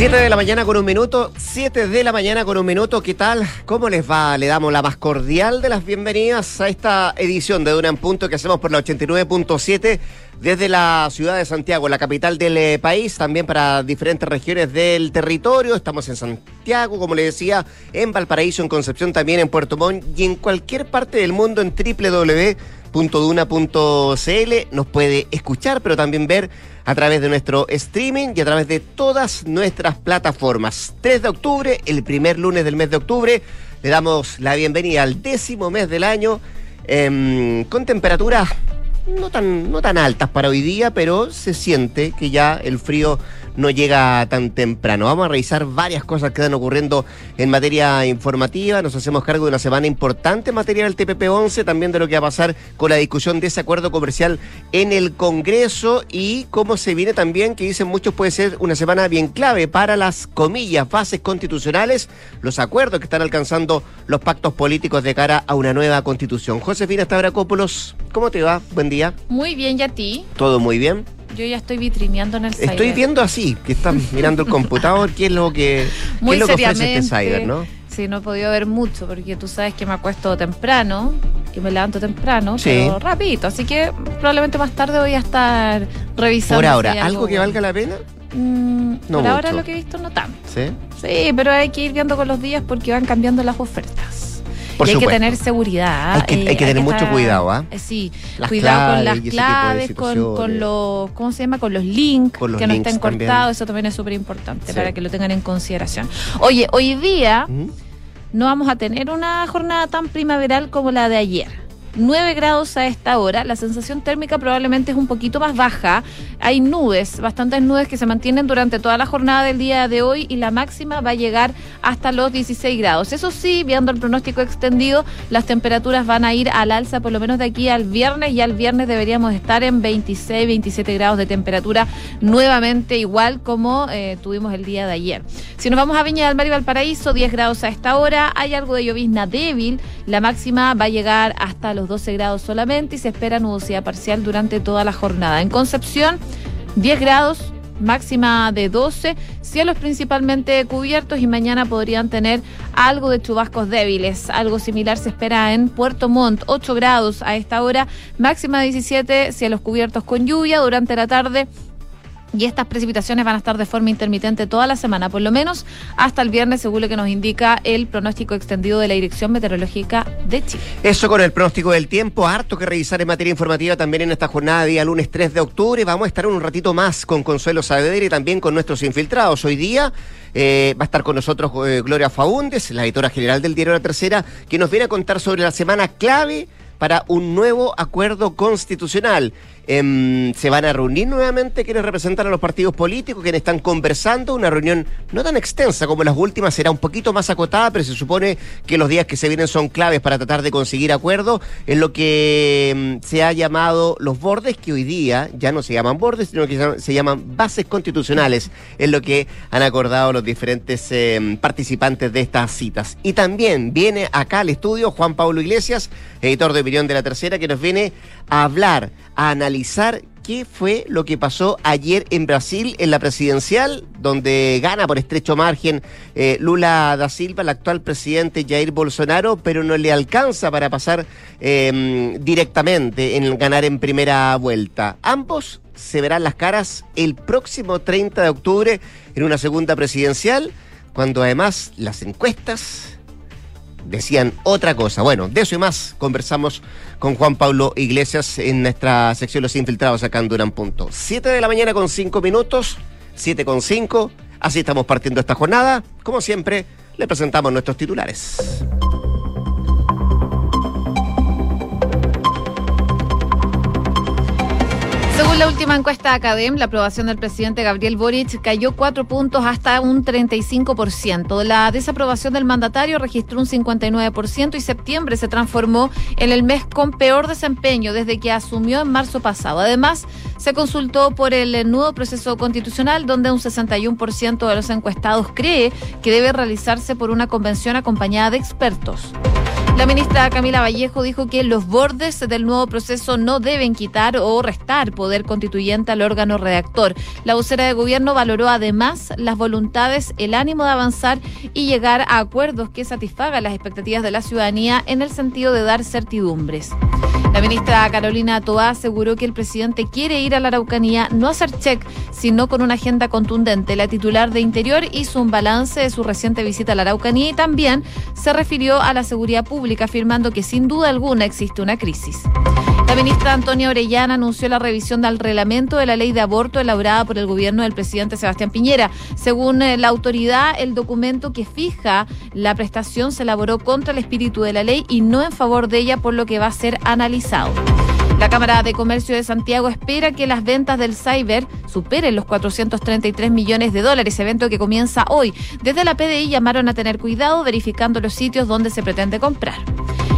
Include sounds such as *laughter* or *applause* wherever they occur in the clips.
7 de la mañana con un minuto, 7 de la mañana con un minuto, ¿qué tal? ¿Cómo les va? Le damos la más cordial de las bienvenidas a esta edición de Duna en Punto que hacemos por la 89.7 desde la ciudad de Santiago, la capital del eh, país, también para diferentes regiones del territorio. Estamos en Santiago, como le decía, en Valparaíso, en Concepción, también en Puerto Montt y en cualquier parte del mundo en www.duna.cl. Nos puede escuchar, pero también ver a través de nuestro streaming y a través de todas nuestras plataformas. 3 de octubre, el primer lunes del mes de octubre, le damos la bienvenida al décimo mes del año em, con temperaturas no tan, no tan altas para hoy día, pero se siente que ya el frío no llega tan temprano. Vamos a revisar varias cosas que están ocurriendo en materia informativa. Nos hacemos cargo de una semana importante en materia del TPP-11, también de lo que va a pasar con la discusión de ese acuerdo comercial en el Congreso y cómo se viene también, que dicen muchos puede ser una semana bien clave para las comillas, bases constitucionales, los acuerdos que están alcanzando los pactos políticos de cara a una nueva constitución. Josefina Stavrakopoulos, ¿cómo te va? Buen día. Muy bien, ¿y a ti? Todo muy bien. Yo ya estoy vitrineando en el ciber. Estoy viendo así, que están *laughs* mirando el computador, qué es lo que, Muy qué es lo que ofrece este ciber, ¿no? Sí, no he podido ver mucho porque tú sabes que me acuesto temprano y me levanto temprano, Sí. pero rapidito. Así que probablemente más tarde voy a estar revisando. Por ahora, ¿algo que valga la pena? Mm, No por ahora lo que he visto no tanto. Sí. Sí, pero hay que ir viendo con los días porque van cambiando las ofertas. Por y hay supuesto. que tener seguridad. Hay que- hay que tener mucho cuidado, ¿ah? eh, Sí, Las cuidado con las claves, con, los, ¿cómo se llama? Con los links, Con los que no estén también. cortados, eso también es súper importante Sí. para que lo tengan en consideración. Oye, hoy día ¿Mm? no vamos a tener una jornada tan primaveral como la de ayer. 9 grados a esta hora, la sensación térmica probablemente es un poquito más baja. Hay nubes, bastantes nubes que se mantienen durante toda la jornada del día de hoy y la máxima va a llegar hasta los 16 grados. Eso sí, viendo el pronóstico extendido, las temperaturas van a ir al alza por lo menos de aquí al viernes y al viernes deberíamos estar en 26, 27 grados de temperatura nuevamente igual como eh, tuvimos el día de ayer. Si nos vamos a Viña del Mar y Valparaíso, 10 grados a esta hora, hay algo de llovizna débil, la máxima va a llegar hasta los 12 grados solamente y se espera nubosidad parcial durante toda la jornada. En Concepción, 10 grados, máxima de 12, cielos principalmente cubiertos y mañana podrían tener algo de chubascos débiles. Algo similar se espera en Puerto Montt, 8 grados a esta hora, máxima de 17, cielos cubiertos con lluvia durante la tarde. Y estas precipitaciones van a estar de forma intermitente toda la semana, por lo menos hasta el viernes, según lo que nos indica el pronóstico extendido de la Dirección Meteorológica de Chile. Eso con el pronóstico del tiempo, harto que revisar en materia informativa también en esta jornada día lunes 3 de octubre. Vamos a estar un ratito más con Consuelo Saavedra y también con nuestros infiltrados. Hoy día eh, va a estar con nosotros eh, Gloria Faúndes, la editora general del diario La Tercera, que nos viene a contar sobre la semana clave para un nuevo acuerdo constitucional. Em, se van a reunir nuevamente quienes representan a los partidos políticos, quienes están conversando, una reunión no tan extensa como las últimas, será un poquito más acotada, pero se supone que los días que se vienen son claves para tratar de conseguir acuerdo en lo que em, se ha llamado los bordes, que hoy día ya no se llaman bordes, sino que se llaman- se llaman bases constitucionales, es lo que han acordado los diferentes em, participantes de estas citas. Y también viene acá al estudio Juan Pablo Iglesias, editor de opinión de la tercera, que nos viene a hablar, a analizar qué fue lo que pasó ayer en Brasil en la presidencial, donde gana por estrecho margen eh, Lula da Silva, el actual presidente Jair Bolsonaro, pero no le alcanza para pasar eh, directamente en ganar en primera vuelta. Ambos se verán las caras el próximo 30 de octubre en una segunda presidencial, cuando además las encuestas decían otra cosa. Bueno, de eso y más conversamos con Juan Pablo Iglesias en nuestra sección Los Infiltrados acá en Punto. 7 de la mañana con 5 minutos, 7 con 5. Así estamos partiendo esta jornada. Como siempre, le presentamos nuestros titulares. Según la última encuesta de Academ, la aprobación del presidente Gabriel Boric cayó cuatro puntos hasta un 35%. La desaprobación del mandatario registró un 59% y septiembre se transformó en el mes con peor desempeño desde que asumió en marzo pasado. Además, se consultó por el nuevo proceso constitucional donde un 61% de los encuestados cree que debe realizarse por una convención acompañada de expertos. La ministra Camila Vallejo dijo que los bordes del nuevo proceso no deben quitar o restar poder constituyente al órgano redactor. La vocera de gobierno valoró además las voluntades, el ánimo de avanzar y llegar a acuerdos que satisfagan las expectativas de la ciudadanía en el sentido de dar certidumbres. La ministra Carolina Toá aseguró que el presidente quiere ir a la Araucanía no a hacer check, sino con una agenda contundente. La titular de Interior hizo un balance de su reciente visita a la Araucanía y también se refirió a la seguridad pública, afirmando que sin duda alguna existe una crisis. La ministra Antonia Orellana anunció la revisión del reglamento de la ley de aborto elaborada por el gobierno del presidente Sebastián Piñera. Según eh, la autoridad, el documento que fija la prestación se elaboró contra el espíritu de la ley y no en favor de ella, por lo que va a ser analizado. La Cámara de Comercio de Santiago espera que las ventas del Cyber superen los 433 millones de dólares, evento que comienza hoy. Desde la PDI llamaron a tener cuidado verificando los sitios donde se pretende comprar.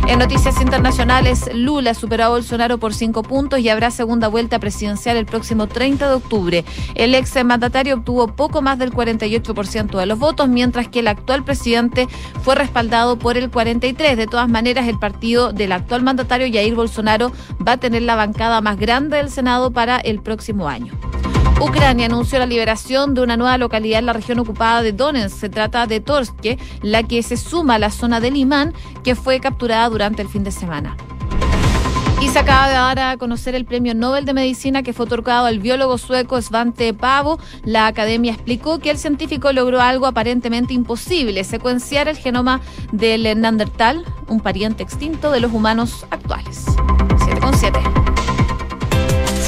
En noticias internacionales, Lula superó a Bolsonaro por cinco puntos y habrá segunda vuelta presidencial el próximo 30 de octubre. El ex mandatario obtuvo poco más del 48% de los votos, mientras que el actual presidente fue respaldado por el 43%. De todas maneras, el partido del actual mandatario Jair Bolsonaro va a tener la bancada más grande del Senado para el próximo año. Ucrania anunció la liberación de una nueva localidad en la región ocupada de Donetsk. Se trata de Torske, la que se suma a la zona de Limán, que fue capturada durante el fin de semana. Y se acaba de dar a conocer el premio Nobel de Medicina que fue otorgado al biólogo sueco Svante Pavo. La academia explicó que el científico logró algo aparentemente imposible, secuenciar el genoma del Neandertal, un pariente extinto de los humanos actuales. 7 con 7.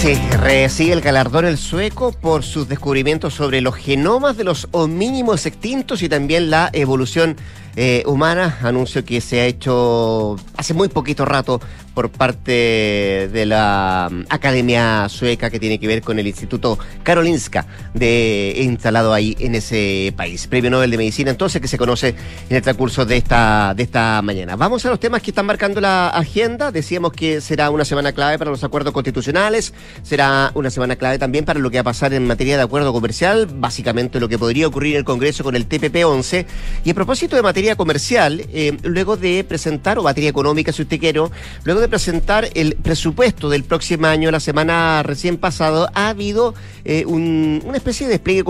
Sí, recibe el galardón el sueco por sus descubrimientos sobre los genomas de los homínimos extintos y también la evolución eh, humana. Anuncio que se ha hecho hace muy poquito rato por parte de la mm, Academia Sueca que tiene que ver con el Instituto Karolinska de instalado ahí en ese país. Premio Nobel de Medicina entonces que se conoce en el transcurso de esta, de esta mañana. Vamos a los temas que están marcando la agenda. Decíamos que será una semana clave para los acuerdos constitucionales, será una semana clave también para lo que va a pasar en materia de acuerdo comercial, básicamente lo que podría ocurrir en el Congreso con el TPP-11. Y a propósito de materia comercial, eh, luego de presentar, o materia económica si usted quiere, luego de de presentar el presupuesto del próximo año, la semana recién pasado, ha habido eh, una especie de despliegue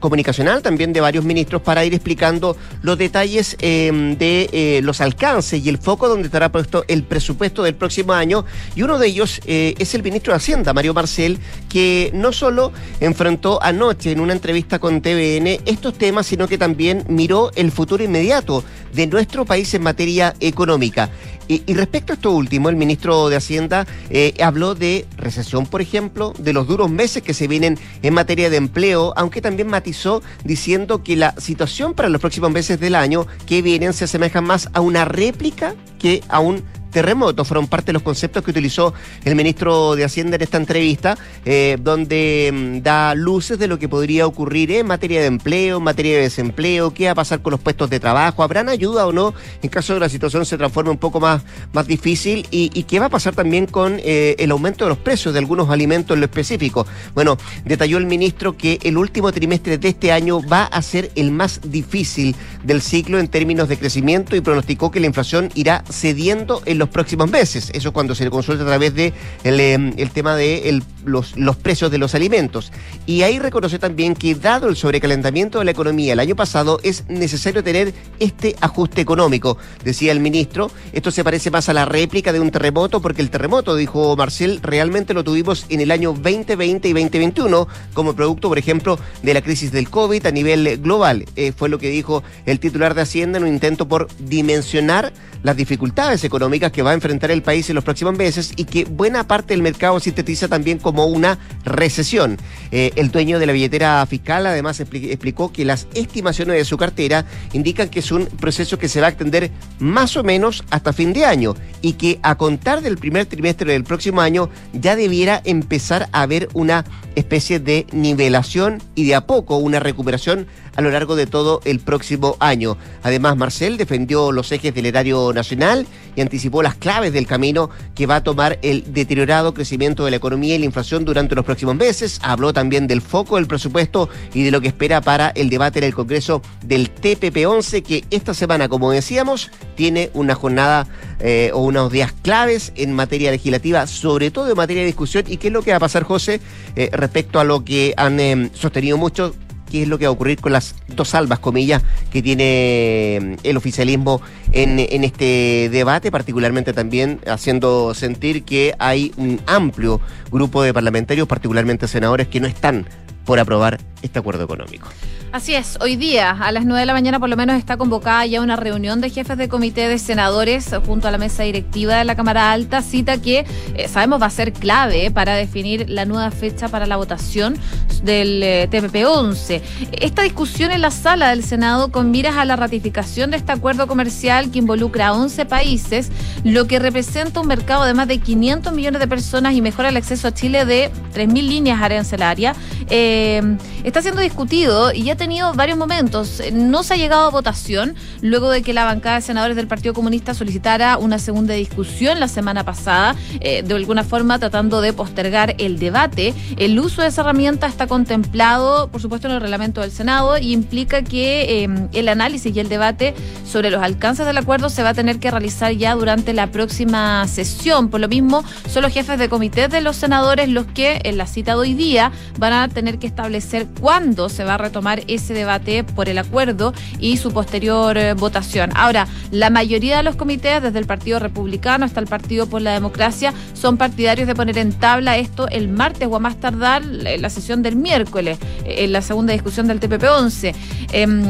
comunicacional también de varios ministros para ir explicando los detalles em, de eh, los alcances y el foco donde estará puesto el presupuesto del próximo año. Y uno de ellos eh, es el ministro de Hacienda, Mario Marcel, que no solo enfrentó anoche en una entrevista con TVN estos temas, sino que también miró el futuro inmediato de nuestro país en materia económica. Y, respecto a esto último, el ministro de Hacienda eh, habló de recesión, por ejemplo, de los duros meses que se vienen en materia de empleo, aunque también matizó diciendo que la situación para los próximos meses del año que vienen se asemeja más a una réplica que a un terremoto fueron parte de los conceptos que utilizó el ministro de Hacienda en esta entrevista, eh, donde mm, da luces de lo que podría ocurrir en materia de empleo, en materia de desempleo, qué va a pasar con los puestos de trabajo, habrán ayuda o no en caso de que la situación se transforme un poco más, más difícil y, qué va a pasar también con eh, el aumento de los precios de algunos alimentos en lo específico. Bueno, detalló el ministro que el último trimestre de este año va a ser el más difícil del ciclo en términos de crecimiento y pronosticó que la inflación irá cediendo los próximos meses. Eso cuando se le consulta a través de el, em, tema de los, los precios de los alimentos. Y ahí reconoce también que dado el sobrecalentamiento de la economía el año pasado, es necesario tener este ajuste económico. Decía el ministro, esto se parece más a la réplica de un terremoto, porque el terremoto, dijo Marcel, realmente lo tuvimos en el año 2020 y 2021 como producto, por ejemplo, de la crisis del COVID a nivel global. Eh, fue lo que dijo el titular de Hacienda en un intento por dimensionar las dificultades económicas que va a enfrentar el país en los próximos meses y que buena parte del mercado sintetiza también como una recesión. Eh, el dueño de la billetera fiscal además explicó que las estimaciones de su cartera indican que es un proceso que se va a extender más o menos hasta fin de año y que a contar del primer trimestre del próximo año ya debiera empezar a haber una especie de nivelación y de a poco una recuperación a lo largo de todo el próximo año. Además, Marcel defendió los ejes del erario nacional y anticipó las claves del camino que va a tomar el deteriorado crecimiento de la economía y la inflación durante los próximos meses. Habló también del foco del presupuesto y de lo que espera para el debate en el Congreso del TPP-11, que esta semana, como decíamos, tiene una jornada eh, o unos días claves en materia legislativa, sobre todo en materia de discusión. ¿Y qué es lo que va a pasar, José, eh, respecto a lo que han em, sostenido muchos? qué es lo que va a ocurrir con las dos salvas, comillas, que tiene mm, el oficialismo en, en, este debate, particularmente también haciendo sentir que hay un amplio grupo de parlamentarios, particularmente senadores, que no están por aprobar este acuerdo económico. Así es, hoy día a las 9 de la mañana por lo menos está convocada ya una reunión de jefes de comité de senadores junto a la mesa directiva de la Cámara Alta, cita que eh, sabemos va a ser clave para definir la nueva fecha para la votación del eh, TPP-11. Esta discusión en la sala del Senado con miras a la ratificación de este acuerdo comercial que involucra a 11 países, lo que representa un mercado de más de 500 millones de personas y mejora el acceso a Chile de 3.000 líneas arancelarias, eh, está siendo discutido y ya tenido varios momentos. No se ha llegado a votación luego de que la bancada de senadores del Partido Comunista solicitara una segunda discusión la semana pasada, eh, de alguna forma tratando de postergar el debate. El uso de esa herramienta está contemplado, por supuesto, en el reglamento del Senado y implica que eh, el análisis y el debate sobre los alcances del acuerdo se va a tener que realizar ya durante la próxima sesión. Por lo mismo, son los jefes de comité de los senadores los que en la cita de hoy día van a tener que establecer cuándo se va a retomar ese debate por el acuerdo y su posterior eh, votación. Ahora, la mayoría de los comités, desde el Partido Republicano hasta el Partido por la Democracia, son partidarios de poner en tabla esto el martes o a más tardar en la sesión del miércoles, eh, en la segunda discusión del TPP-11. Em,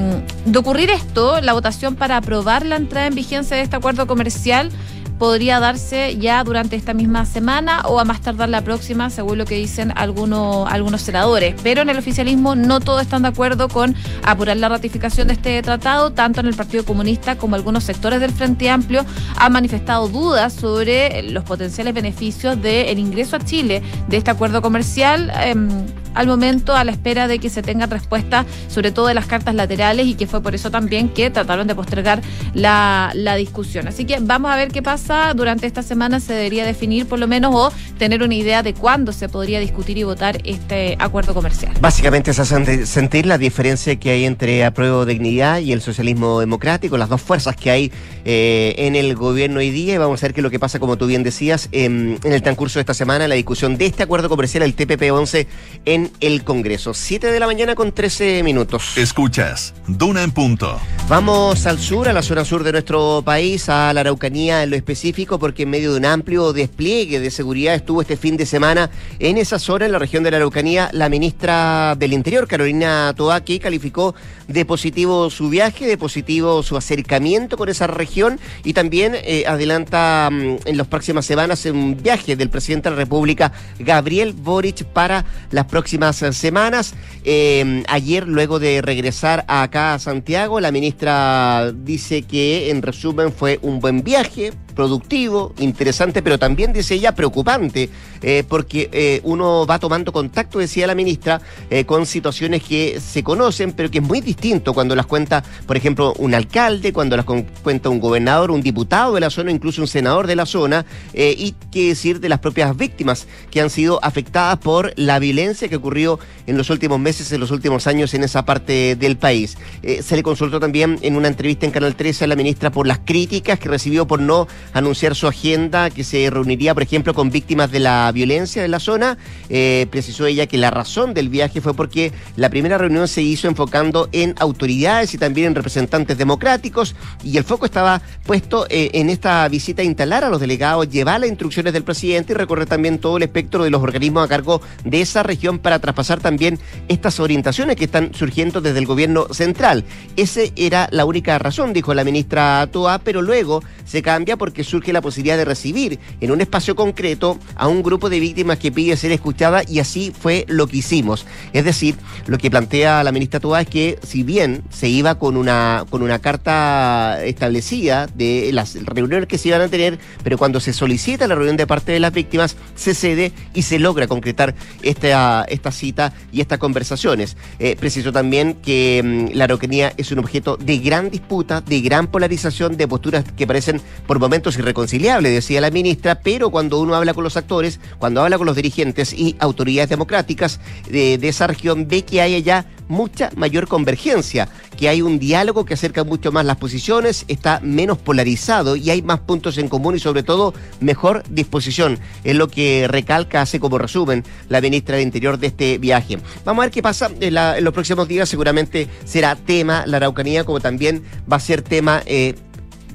de ocurrir esto, la votación para aprobar la entrada en vigencia de este acuerdo comercial podría darse ya durante esta misma semana o a más tardar la próxima, según lo que dicen algunos, algunos senadores. Pero en el oficialismo no todos están de acuerdo con apurar la ratificación de este tratado, tanto en el Partido Comunista como algunos sectores del Frente Amplio han manifestado dudas sobre los potenciales beneficios del ingreso a Chile de este acuerdo comercial. Em, al momento a la espera de que se tenga respuesta sobre todo de las cartas laterales y que fue por eso también que trataron de postergar la, la discusión. Así que vamos a ver qué pasa. Durante esta semana se debería definir por lo menos o tener una idea de cuándo se podría discutir y votar este acuerdo comercial. Básicamente es hace sentir la diferencia que hay entre Apruebo Dignidad y el socialismo democrático, las dos fuerzas que hay eh, en el gobierno hoy día. Y vamos a ver qué es lo que pasa, como tú bien decías, en, en el transcurso de esta semana, la discusión de este acuerdo comercial, el TPP-11, en el Congreso. 7 de la mañana con 13 minutos. Escuchas, Duna en punto. Vamos al sur, a la zona sur de nuestro país, a la Araucanía en lo específico, porque en medio de un amplio despliegue de seguridad estuvo este fin de semana en esa zona, en la región de la Araucanía, la ministra del Interior, Carolina Toa, que calificó de positivo su viaje, de positivo su acercamiento con esa región y también eh, adelanta mm, en las próximas semanas un viaje del presidente de la República, Gabriel Boric, para las próximas próximas semanas. Eh, ayer, luego de regresar acá a Santiago, la ministra dice que en resumen fue un buen viaje, productivo, interesante, pero también, dice ella, preocupante, eh, porque eh, uno va tomando contacto, decía la ministra, eh, con situaciones que se conocen, pero que es muy distinto cuando las cuenta, por ejemplo, un alcalde, cuando las cuenta un gobernador, un diputado de la zona, incluso un senador de la zona, y qué decir de las propias víctimas que han sido afectadas por la violencia que ocurrió en los últimos meses, en los últimos años en esa parte del país. se le consultó también en una entrevista en Canal 13 a la ministra por las críticas que recibió por no anunciar su agenda, que se reuniría, por ejemplo, con víctimas de la violencia de la zona. Eh, precisó ella que la razón del viaje fue porque la primera reunión se hizo enfocando en autoridades y también en representantes democráticos y el foco estaba puesto eh, en esta visita a instalar a los delegados, llevar las instrucciones del presidente y recorrer también todo el espectro de los organismos a cargo de esa región para traspasar también estas orientaciones que están surgiendo desde el gobierno central. Esa era la única razón, dijo la ministra Toa, pero luego se cambia porque que surge la posibilidad de recibir en un espacio concreto a un grupo de víctimas que pide ser escuchada y así fue lo que hicimos. Es decir, lo que plantea la ministra Toa es que si bien se iba con una, con una carta establecida de las reuniones que se iban a tener, pero cuando se solicita la reunión de parte de las víctimas, se cede y se logra concretar esta, esta cita y estas conversaciones. Eh, preciso también que mm, la Araucanía es un objeto de gran disputa, de gran polarización, de posturas que parecen por momentos irreconciliables, decía la ministra, pero cuando uno habla con los actores, cuando habla con los dirigentes y autoridades democráticas de, de esa región, ve que hay allá mucha mayor convergencia, que hay un diálogo que acerca mucho más las posiciones, está menos polarizado y hay más puntos en común y sobre todo mejor disposición. Es lo que recalca, hace como resumen la ministra del Interior de este viaje. Vamos a ver qué pasa en los próximos días. Seguramente será tema la Araucanía, como también va a ser tema... Eh,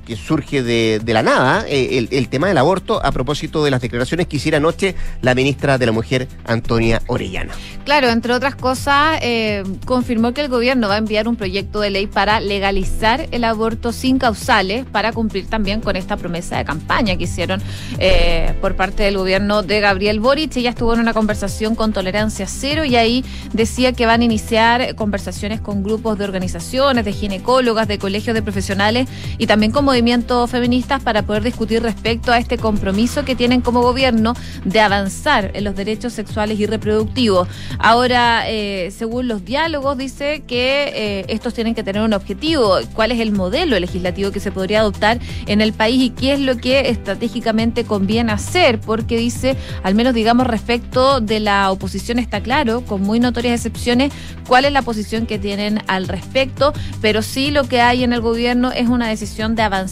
que surge de, de la nada, eh, el, el, tema del aborto, a propósito de las declaraciones que hiciera anoche la ministra de la Mujer, Antonia Orellana. Claro, entre otras cosas, eh, confirmó que el gobierno va a enviar un proyecto de ley para legalizar el aborto sin causales, para cumplir también con esta promesa de campaña que hicieron eh, por parte del gobierno de Gabriel Boric. Ella estuvo en una conversación con Tolerancia Cero y ahí decía que van a iniciar conversaciones con grupos de organizaciones, de ginecólogas, de colegios de profesionales y también como movimientos feministas para poder discutir respecto a este compromiso que tienen como gobierno de avanzar en los derechos sexuales y reproductivos. Ahora, eh, según los diálogos, dice que eh, estos tienen que tener un objetivo, cuál es el modelo legislativo que se podría adoptar en el país y qué es lo que estratégicamente conviene hacer, porque dice, al menos digamos respecto de la oposición está claro, con muy notorias excepciones, cuál es la posición que tienen al respecto, pero sí lo que hay en el gobierno es una decisión de avanzar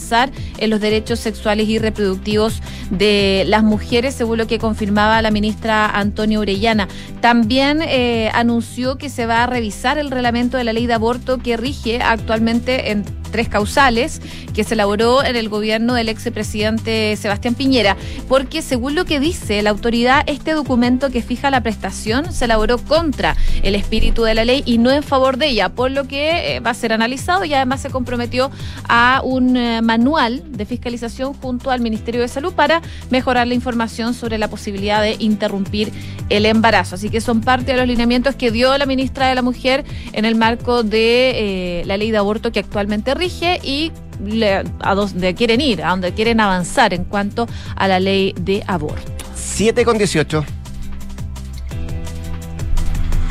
en los derechos sexuales y reproductivos de las mujeres, según lo que confirmaba la ministra Antonio Orellana. También eh, anunció que se va a revisar el reglamento de la ley de aborto que rige actualmente en tres causales que se elaboró en el gobierno del expresidente Sebastián Piñera, porque según lo que dice la autoridad, este documento que fija la prestación se elaboró contra el espíritu de la ley y no en favor de ella, por lo que eh, va a ser analizado y además se comprometió a un eh, manual de fiscalización junto al Ministerio de Salud para mejorar la información sobre la posibilidad de interrumpir el embarazo. Así que son parte de los lineamientos que dio la ministra de la Mujer en el marco de eh, la ley de aborto que actualmente rige y a donde quieren ir, a donde quieren avanzar en cuanto a la ley de aborto. 7 con 18.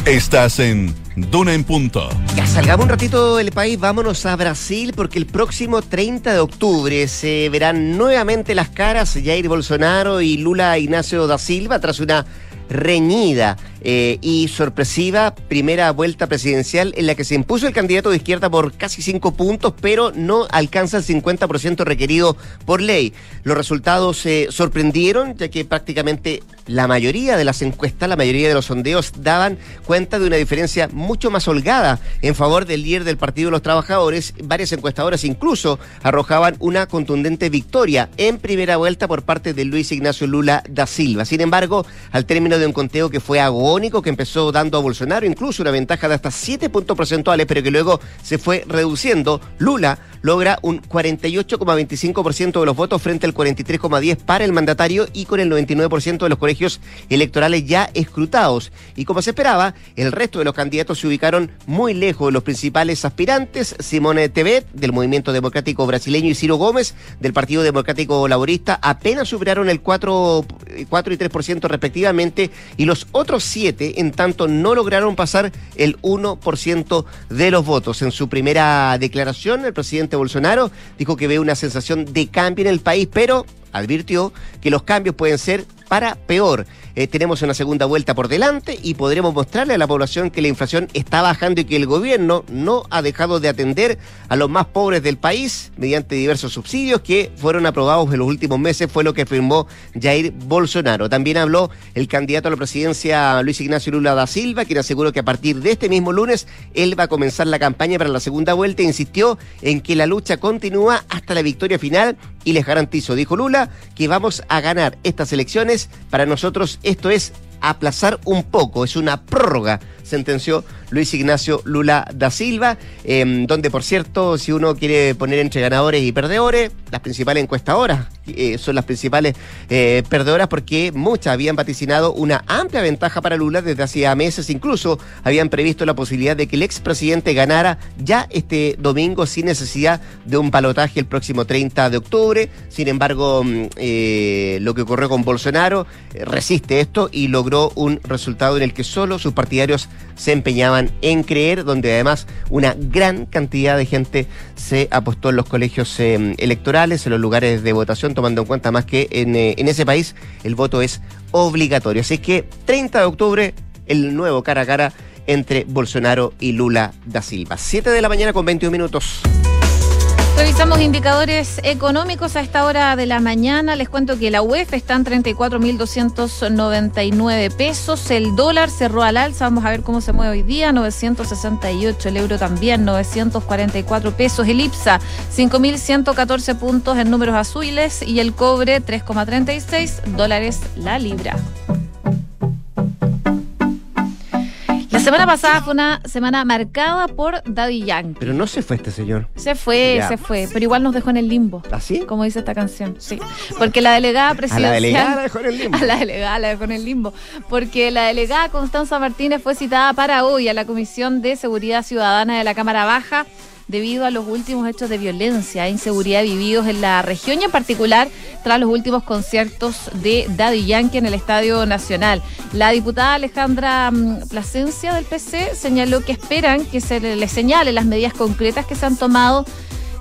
Estás en Duna en Punto. Ya salgamos un ratito del país, vámonos a Brasil porque el próximo 30 de octubre se verán nuevamente las caras Jair Bolsonaro y Lula Ignacio da Silva tras una reñida eh, y sorpresiva primera vuelta presidencial en la que se impuso el candidato de izquierda por casi cinco puntos, pero no alcanza el 50% requerido por ley. Los resultados se sorprendieron, ya que prácticamente la mayoría de las encuestas, la mayoría de los sondeos daban cuenta de una diferencia mucho más holgada en favor del líder del Partido de los Trabajadores. Varias encuestadoras incluso arrojaban una contundente victoria en primera vuelta por parte de Luis Ignacio Lula da Silva. Sin embargo, al término de un conteo que fue agónico, que empezó dando a Bolsonaro incluso una ventaja de hasta 7 puntos porcentuales, pero que luego se fue reduciendo, Lula logra un 48,25% de los votos frente al 43,10% para el mandatario y con el 99% de los colegios electorales ya escrutados. Y como se esperaba, el resto de los candidatos se ubicaron muy lejos de los principales aspirantes, Simone Tebet del Movimiento Democrático Brasileño y Ciro Gómez del Partido Democrático Laborista apenas superaron el 4, 4 y 3% respectivamente y los otros 7 en tanto no lograron pasar el 1% de los votos. En su primera declaración, el presidente Bolsonaro dijo que ve una sensación de cambio en el país, pero advirtió que los cambios pueden ser para peor. Eh, tenemos una segunda vuelta por delante y podremos mostrarle a la población que la inflación está bajando y que el gobierno no ha dejado de atender a los más pobres del país mediante diversos subsidios que fueron aprobados en los últimos meses, fue lo que afirmó Jair Bolsonaro. También habló el candidato a la presidencia Luis Ignacio Lula da Silva, quien aseguró que a partir de este mismo lunes él va a comenzar la campaña para la segunda vuelta e insistió en que la lucha continúa hasta la victoria final y les garantizo, dijo Lula, que vamos a ganar estas elecciones. Para nosotros esto es aplazar un poco, es una prórroga, sentenció Luis Ignacio Lula da Silva, eh, donde por cierto, si uno quiere poner entre ganadores y perdedores, las principales encuestadoras eh, son las principales eh, perdedoras porque muchas habían vaticinado una amplia ventaja para Lula desde hacía meses. Incluso habían previsto la posibilidad de que el expresidente ganara ya este domingo sin necesidad de un balotaje el próximo 30 de octubre. Sin embargo, mm, eh, lo que ocurrió con Bolsonaro resiste esto y logró un resultado en el que solo sus partidarios se empeñaban en creer, donde además una gran cantidad de gente se apostó en los colegios eh, electorales, en los lugares de votación, tomando en cuenta más que en, eh, en ese país el voto es obligatorio. Así que 30 de octubre, el nuevo cara a cara entre Bolsonaro y Lula da Silva. 7 de la mañana con 21 minutos. Revisamos indicadores económicos a esta hora de la mañana. Les cuento que la UEF está en 34.299 pesos. El dólar cerró al alza. Vamos a ver cómo se mueve hoy día. 968. El euro también, 944 pesos. El IPSA, 5.114 puntos en números azules. Y el cobre, 3,36 dólares la libra. Semana pasada fue una semana marcada por Daddy Yankee. Pero no se fue este señor. Se fue, Ya. se fue, pero igual nos dejó en el limbo. ¿Así? Como dice esta canción, sí. Porque la delegada A presidencial. la delegada la dejó en el limbo. *laughs* A la delegada la dejó en el limbo. Porque la delegada Constanza Martínez fue citada para hoy a la Comisión de Seguridad Ciudadana de la Cámara Baja debido a los últimos hechos de violencia e inseguridad vividos en la región y en particular tras los últimos conciertos de Daddy Yankee en el Estadio Nacional. La diputada Alejandra mm, Plasencia del PC señaló que esperan que se le- les señale las medidas concretas que se han tomado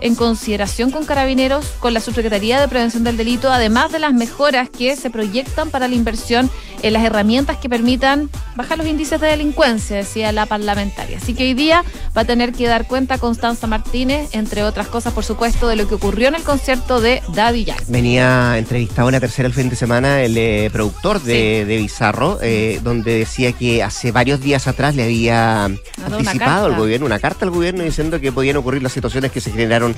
en consideración con carabineros, con la Subsecretaría de Prevención del Delito, además de las mejoras que se proyectan para la inversión en las herramientas que permitan bajar los índices de delincuencia, decía la parlamentaria. Así que hoy día va a tener que dar cuenta Constanza Martínez, entre otras cosas, por supuesto, de lo que ocurrió en el concierto de Daddy Yankee. Venía entrevistado en la tercera el fin de semana el eh, productor de, de Bizarro, eh, donde decía que hace varios días atrás le había anticipado al gobierno, una carta al gobierno diciendo que podían ocurrir las situaciones que se generaron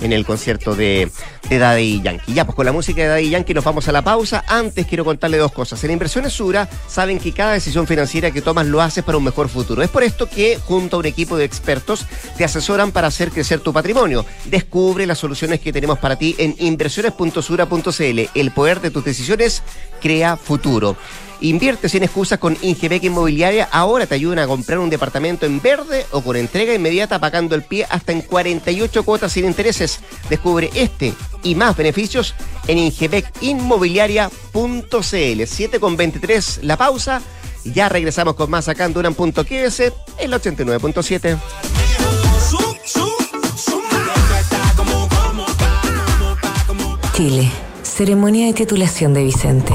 en el concierto de, de Daddy Yankee. Ya, pues con la música de Daddy Yankee nos vamos a la pausa. Antes quiero contarle dos cosas. En Inversiones Sura saben que cada decisión financiera que tomas lo haces para un mejor futuro. Es por esto que junto a un equipo de expertos te asesoran para hacer crecer tu patrimonio. Descubre las soluciones que tenemos para ti en inversiones.sura.cl. El poder de tus decisiones crea futuro. Invierte sin excusas con Ingebec Inmobiliaria. Ahora te ayudan a comprar un departamento en verde o con entrega inmediata pagando el pie hasta en 48 cuotas sin intereses. Descubre este y más beneficios en ingebecinmobiliaria.cl. 7 con 23 la pausa. Ya regresamos con más acá en Duran.qs, el 89.7. Chile. Ceremonia de titulación de Vicente.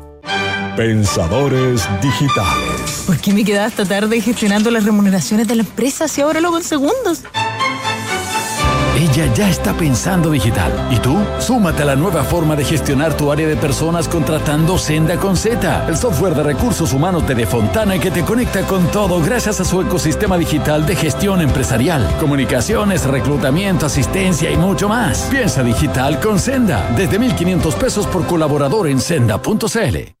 Pensadores digitales. ¿Por qué me quedaba hasta tarde gestionando las remuneraciones de la empresa si ahora lo hago en segundos? Ella ya está pensando digital. ¿Y tú? Súmate a la nueva forma de gestionar tu área de personas contratando Senda con Z, el software de recursos humanos de Defontana que te conecta con todo gracias a su ecosistema digital de gestión empresarial, comunicaciones, reclutamiento, asistencia y mucho más. Piensa digital con Senda, desde 1.500 pesos por colaborador en senda.cl.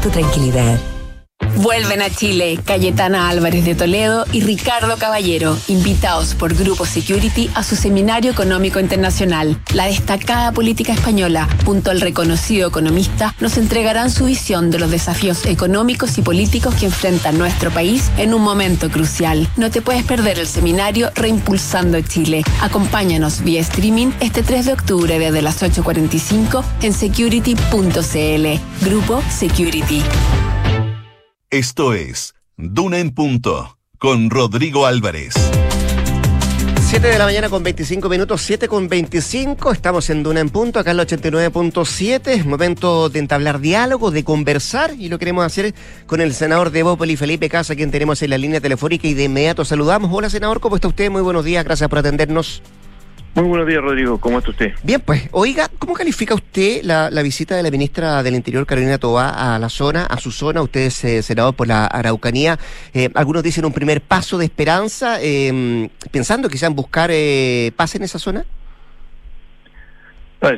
tu tranquilidad. Vuelven a Chile Cayetana Álvarez de Toledo y Ricardo Caballero, invitados por Grupo Security a su seminario económico internacional. La destacada política española, junto al reconocido economista, nos entregarán su visión de los desafíos económicos y políticos que enfrenta nuestro país en un momento crucial. No te puedes perder el seminario Reimpulsando Chile. Acompáñanos vía streaming este 3 de octubre desde las 8.45 en security.cl. Grupo Security. Esto es Duna en Punto con Rodrigo Álvarez. 7 de la mañana con 25 minutos, 7 con 25. Estamos en Duna en Punto, acá en el 89.7. Es momento de entablar diálogo, de conversar y lo queremos hacer con el senador de Bópoli, Felipe Casa, quien tenemos en la línea telefónica y de inmediato saludamos. Hola, senador, ¿cómo está usted? Muy buenos días, gracias por atendernos. Muy buenos días, Rodrigo. ¿Cómo está usted? Bien, pues, oiga, ¿cómo califica usted la, la visita de la ministra del Interior, Carolina Tobá, a la zona, a su zona? Usted es eh, senador por la Araucanía. Eh, algunos dicen un primer paso de esperanza, eh, pensando quizá en buscar eh, paz en esa zona.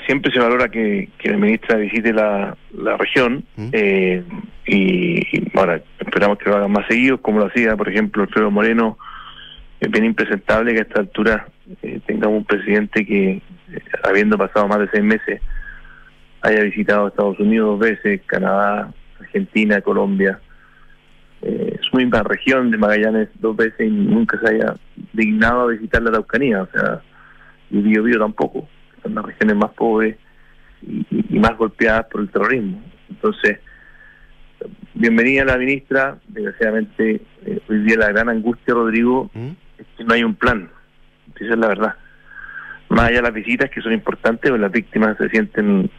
Siempre se valora que, que la ministra visite la, la región eh, y, y, ahora esperamos que lo hagan más seguido, como lo hacía, por ejemplo, Alfredo Moreno. Es bien impresentable que a esta altura eh, tengamos un presidente que, eh, habiendo pasado más de seis meses, haya visitado Estados Unidos dos veces, Canadá, Argentina, Colombia, eh, su misma región de Magallanes dos veces y nunca se haya dignado a visitar la Araucanía, o sea, y Bío Bío tampoco, son las regiones más pobres y, más golpeadas por el terrorismo. Entonces, bienvenida la ministra, desgraciadamente eh, hoy día la gran angustia, Rodrigo, es que no hay un plan, esa es la verdad. Más allá de las visitas que son importantes, pues las víctimas se sienten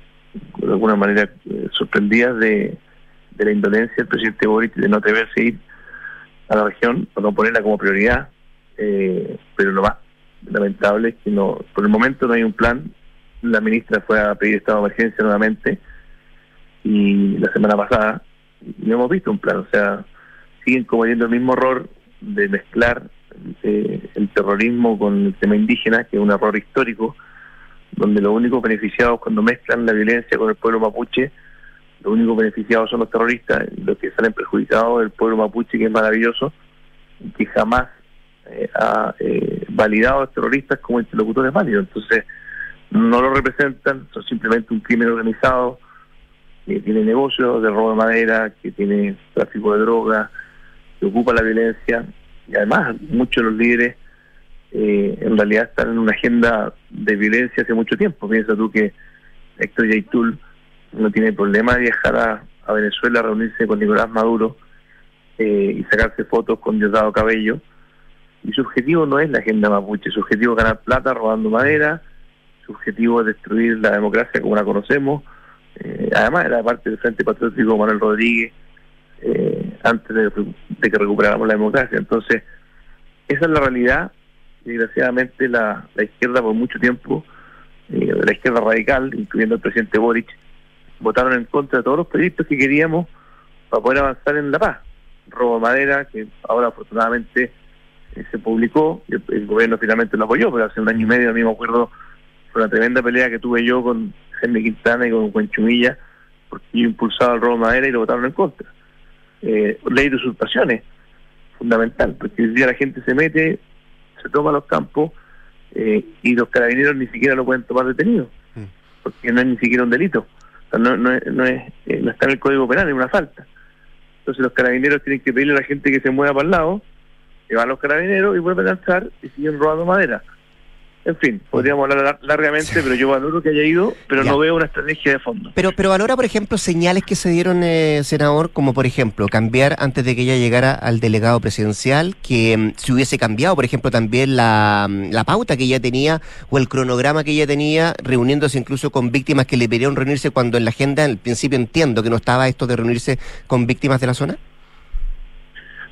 de alguna manera eh, sorprendidas de, de la indolencia del presidente Boric de no atreverse a ir a la región o no ponerla como prioridad, eh, pero lo más lamentable es que no, por el momento no hay un plan. La ministra fue a pedir estado de emergencia nuevamente y la semana pasada no hemos visto un plan, o sea, siguen cometiendo el mismo error de mezclar eh, el terrorismo con el tema indígena, que es un error histórico, donde los únicos beneficiados cuando mezclan la violencia con el pueblo mapuche, los únicos beneficiados son los terroristas, los que salen perjudicados el pueblo mapuche, que es maravilloso, y que jamás eh, ha eh, validado a los terroristas como interlocutores válidos. Entonces, no lo representan, son simplemente un crimen organizado que tiene negocios de robo de madera, que tiene tráfico de drogas, que ocupa la violencia, y además muchos de los líderes eh, en realidad están en una agenda de violencia hace mucho tiempo. Piensa tú que Héctor Yaitul no tiene problema de viajar a, a Venezuela a reunirse con Nicolás Maduro eh, y sacarse fotos con Diosdado Cabello. Y su objetivo no es la agenda mapuche, su objetivo es ganar plata robando madera, su objetivo es destruir la democracia como la conocemos. Eh, además era parte del Frente Patriótico Manuel Rodríguez eh, antes de, que recuperáramos la democracia. Entonces, esa es la realidad. Desgraciadamente la, la izquierda por mucho tiempo, eh, la izquierda radical, incluyendo el presidente Boric, votaron en contra de todos los proyectos que queríamos para poder avanzar en la paz. Robo de madera, que ahora afortunadamente eh, se publicó, el, el gobierno finalmente lo apoyó, pero hace un año y medio, a mí me acuerdo, fue una tremenda pelea que tuve yo con Jaime Quintana y con Cuenchumilla, porque yo impulsaba el robo de madera y lo votaron en contra. Eh, ley de usurpaciones, fundamental, porque hoy día la gente se mete, se toma los campos eh, y los carabineros ni siquiera lo pueden tomar detenido, porque no es ni siquiera un delito, o sea, no, no, es, no, es, eh, no está en el Código Penal, es una falta. Entonces los carabineros tienen que pedirle a la gente que se mueva para el lado, que van los carabineros y vuelven a entrar y siguen robando madera. En fin, podríamos hablar lar- largamente, pero yo valoro que haya ido, pero Ya. no veo una estrategia de fondo. Pero, pero valora, por ejemplo, señales que se dieron, eh, senador, como por ejemplo, cambiar antes de que ella llegara al delegado presidencial, que mm, se hubiese cambiado, por ejemplo, también la, mm, la pauta que ella tenía o el cronograma que ella tenía, reuniéndose incluso con víctimas que le pidieron reunirse cuando en la agenda, al principio entiendo que no estaba esto de reunirse con víctimas de la zona.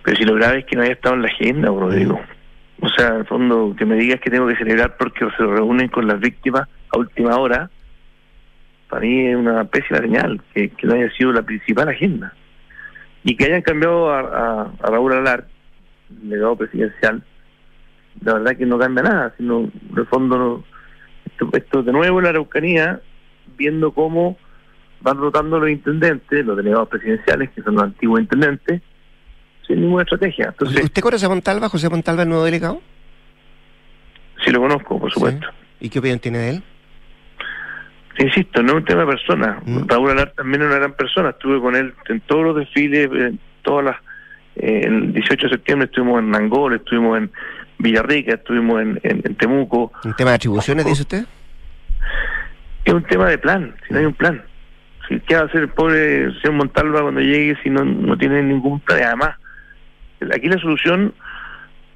Pero si lo grave es que no haya estado en la agenda, Rodrigo. O sea, en el fondo, que me digas que tengo que celebrar porque se reúnen con las víctimas a última hora, para mí es una pésima señal que, no haya sido la principal agenda. Y que hayan cambiado a, a, Raúl Alar, legado presidencial, la verdad que no cambia nada, sino, en el fondo, esto, esto de nuevo en la Araucanía, viendo cómo van rotando los intendentes, los delegados presidenciales, que son los antiguos intendentes, sin ninguna estrategia. Entonces, ¿Usted conoce a Montalva, José Montalva, el nuevo delegado? Sí, lo conozco, por supuesto. ¿Y qué opinión tiene de él? Insisto, no es un tema de persona. Raúl Alar también es una gran persona. Estuve con él en todos los desfiles, en todas las. eh, el 18 de septiembre estuvimos en Angol, estuvimos en Villarrica, estuvimos en, en- en Temuco. ¿Un tema de atribuciones, dice usted? Es un tema de plan, si no hay un plan. Si, ¿Qué va a hacer el pobre señor Montalva cuando llegue si no, no tiene ningún plan? Además, aquí la solución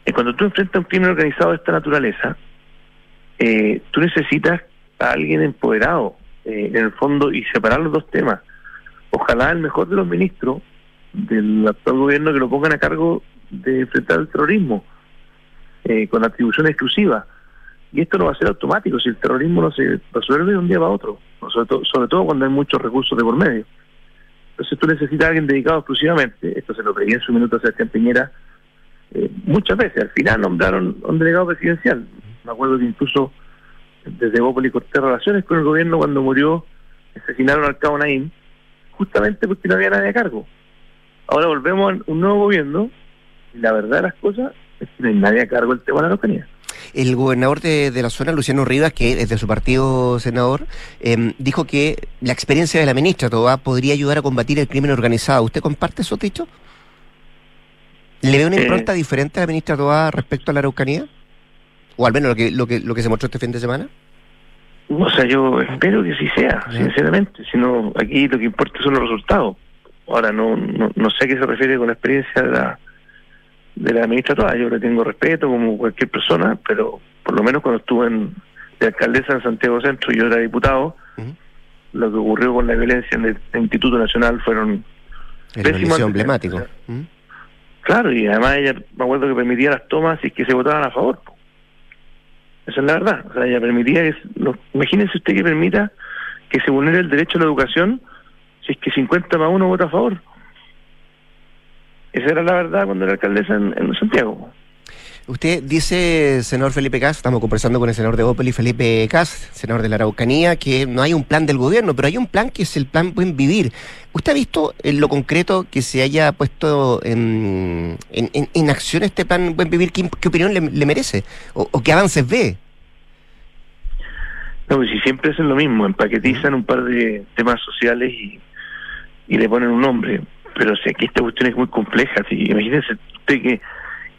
es cuando tú enfrentas un crimen organizado de esta naturaleza, eh, tú necesitas a alguien empoderado, eh, en el fondo, y separar los dos temas. Ojalá el mejor de los ministros del actual gobierno que lo pongan a cargo de enfrentar el terrorismo, eh, con atribución exclusiva. Y esto no va a ser automático si el terrorismo no se resuelve de un día para otro, sobre todo cuando hay muchos recursos de por medio. Entonces tú necesitas a alguien dedicado exclusivamente, esto se lo pedí en su minuto a Sebastián Piñera eh, muchas veces, al final nombraron a un delegado presidencial. Me acuerdo que incluso desde Bópoli corté relaciones con el gobierno cuando murió, asesinaron al cabo Naim, justamente porque no había nadie a cargo. Ahora volvemos a un nuevo gobierno y la verdad de las cosas es que no hay nadie a cargo del tema de la Araucanía. El gobernador de, de la zona, Luciano Rivas, que es de su partido senador, em, dijo que la experiencia de la ministra Toa podría ayudar a combatir el crimen organizado. ¿Usted comparte esos dichos? ¿Le ve una Eh. impronta diferente a la ministra Toa respecto a la Araucanía? ¿O al menos lo que, lo que, lo que se mostró este fin de semana? O sea, yo espero que sí sea, sinceramente. Si no, aquí lo que importa son los resultados. Ahora, no, no, no sé a qué se refiere con la experiencia de la, de la ministra Toa. Yo le tengo respeto como cualquier persona, pero por lo menos cuando estuve en, de alcaldesa en Santiago Centro y yo era diputado, lo que ocurrió con la violencia en el, Instituto Nacional fueron antecedentes. emblemático. ¿Mm? Claro, y además ella, me acuerdo que permitía las tomas y que se votaban a favor. Esa es la verdad. O sea, ella permitía que... lo- imagínense usted que permita que se vulnere el derecho a la educación si es que 50 más 1 vota a favor. Esa era la verdad cuando era alcaldesa en, en Santiago. Usted dice, senador Felipe Cas, estamos conversando con el senador de Opel y Felipe Cas, senador de la Araucanía, que no hay un plan del gobierno, pero hay un plan que es el plan Buen Vivir. ¿Usted ha visto en lo concreto que se haya puesto en, en, en- en acción este plan Buen Vivir? ¿Qué, qué opinión le, le merece? ¿O, o qué avances ve? No, pues si siempre hacen lo mismo, empaquetizan un par de temas sociales y, y le ponen un nombre. Pero si aquí esta cuestión es muy compleja. Si, imagínense usted que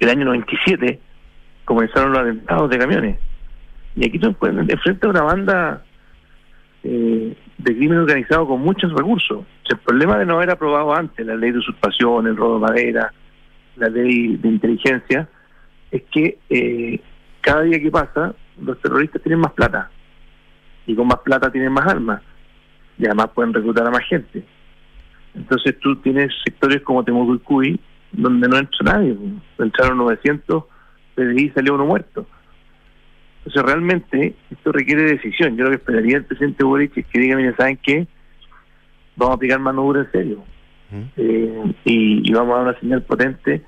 el año 97 comenzaron los atentados de camiones. Y aquí tú enfrentas a una banda eh, de crimen organizado con muchos recursos. El problema de no haber aprobado antes la ley de usurpación, el robo de madera, la ley de inteligencia, es que eh, cada día que pasa los terroristas tienen más plata y con más plata tienen más armas y además pueden reclutar a más gente. Entonces tú tienes sectores como Temuco y Cuy donde no entra nadie, entraron 900, PDI salió uno muerto. Entonces realmente esto requiere decisión. Yo lo que esperaría del presidente Boric es que diga, mira, ¿saben qué? Vamos a aplicar mano dura en serio. Eh, y, y vamos a dar una señal potente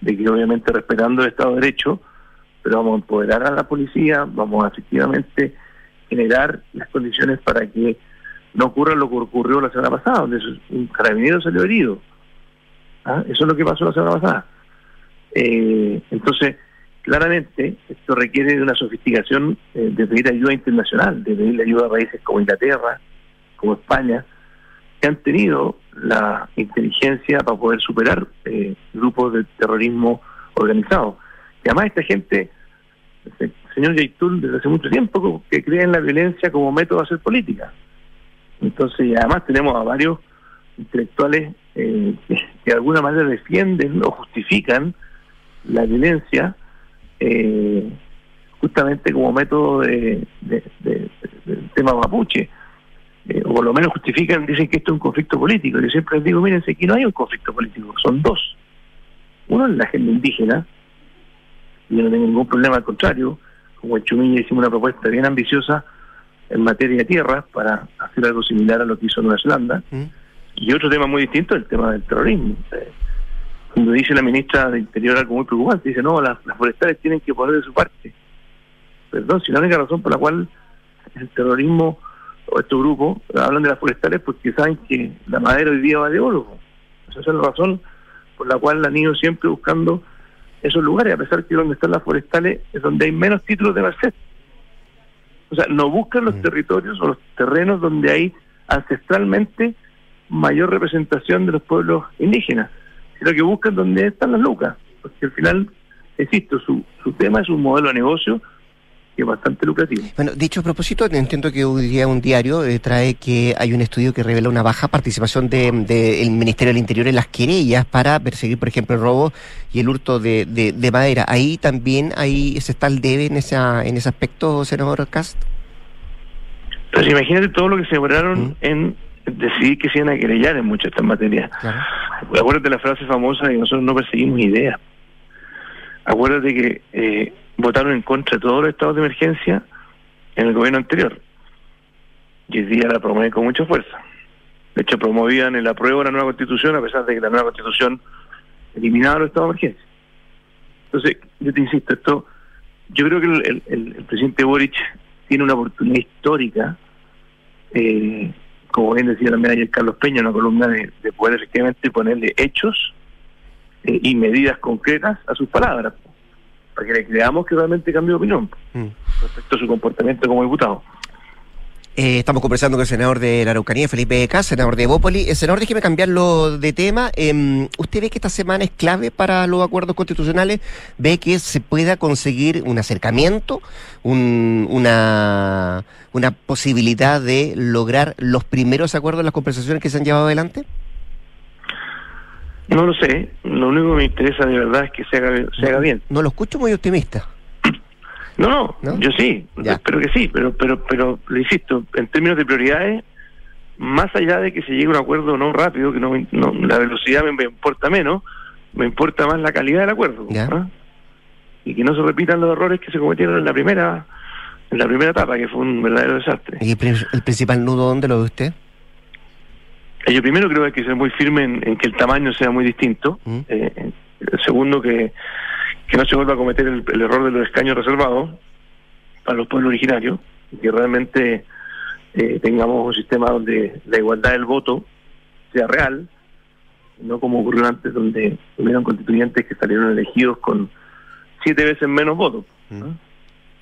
de que obviamente respetando el Estado de Derecho, pero vamos a empoderar a la policía, vamos a efectivamente generar las condiciones para que no ocurra lo que ocurrió la semana pasada, donde un carabinero salió herido. ¿Ah? Eso es lo que pasó la semana pasada. Eh, entonces, claramente, esto requiere de una sofisticación eh, de pedir ayuda internacional, de pedir ayuda a países como Inglaterra, como España, que han tenido la inteligencia para poder superar eh, grupos de terrorismo organizado. Y además esta gente, el señor Yaitul, desde hace mucho tiempo, que cree en la violencia como método de hacer política. Entonces, además tenemos a varios intelectuales eh, que, de alguna manera defienden o justifican la violencia eh, justamente como método de, de- de- de- del tema mapuche. Eh, o por lo menos justifican, dicen que esto es un conflicto político. Yo siempre les digo, mírense, aquí no hay un conflicto político, son dos. Uno es la agenda indígena, y yo no tengo ningún problema, al contrario, como en Chumilla hicimos una propuesta bien ambiciosa en materia de tierra para hacer algo similar a lo que hizo Nueva Zelanda. Y otro tema muy distinto es el tema del terrorismo. Eh, Cuando dice la ministra de Interior algo muy preocupante, dice, no, las, las forestales tienen que poner de su parte. Perdón, si la única razón por la cual el terrorismo o estos grupos hablan de las forestales porque saben que la madera hoy día vale oro. Esa es la razón por la cual han ido siempre buscando esos lugares, a pesar que donde están las forestales es donde hay menos títulos de Merced. O sea, no buscan los territorios o los terrenos donde hay ancestralmente mayor representación de los pueblos indígenas, sino que buscan donde están las lucas, porque al final, insisto, su, su tema es un modelo de negocio que es bastante lucrativo. Bueno, dicho a propósito, entiendo que hoy día un diario eh, trae que hay un estudio que revela una baja participación del de, el Ministerio del Interior en las querellas para perseguir, por ejemplo, el robo y el hurto de, de, de madera. Ahí también ahí se está el debe en, esa, en ese aspecto, senador Cast. Pues imagínate todo lo que se demoraron en decidir que se iban a querellar en muchas de estas materias. Claro. Acuérdate la frase famosa de que nosotros no perseguimos ideas. Acuérdate que eh, votaron en contra de todos los estados de emergencia en el gobierno anterior. Y hoy día la promueven con mucha fuerza. De hecho, promovían el apruebo de la nueva constitución a pesar de que la nueva constitución eliminaba los estados de emergencia. Entonces, yo te insisto, esto, yo creo que el, presidente Boric tiene una oportunidad histórica, eh, como bien decía también ayer Carlos Peña, una columna de, de poder efectivamente ponerle hechos eh, y medidas concretas a sus palabras, para que le creamos que realmente cambió de opinión Mm. respecto a su comportamiento como diputado. Eh, estamos conversando con el senador de la Araucanía, Felipe Cas, senador de Bópoli. Eh, senador, déjeme cambiarlo de tema. Eh, ¿Usted ve que esta semana es clave para los acuerdos constitucionales? ¿Ve que se pueda conseguir un acercamiento, un, una, una posibilidad de lograr los primeros acuerdos las conversaciones que se han llevado adelante? No lo sé, lo único que me interesa de verdad es que se haga, se haga bien. No lo escucho muy optimista. No, no, ¿No? yo sí, ya. espero que sí, pero, pero, pero le insisto, en términos de prioridades, más allá de que se llegue a un acuerdo no rápido, que no, no la velocidad me, me, importa menos, me importa más la calidad del acuerdo. ¿no? Y que no se repitan los errores que se cometieron en la primera en la primera etapa, que fue un verdadero desastre. ¿Y el principal nudo dónde lo ve usted? Eh, yo primero creo que hay que ser muy firme en, en que el tamaño sea muy distinto. ¿Mm? Eh, segundo que que no se vuelva a cometer el, el, error de los escaños reservados para los pueblos originarios y que realmente eh, tengamos un sistema donde la igualdad del voto sea real, no como ocurrió antes donde hubieron constituyentes que salieron elegidos con siete veces menos votos. ¿no?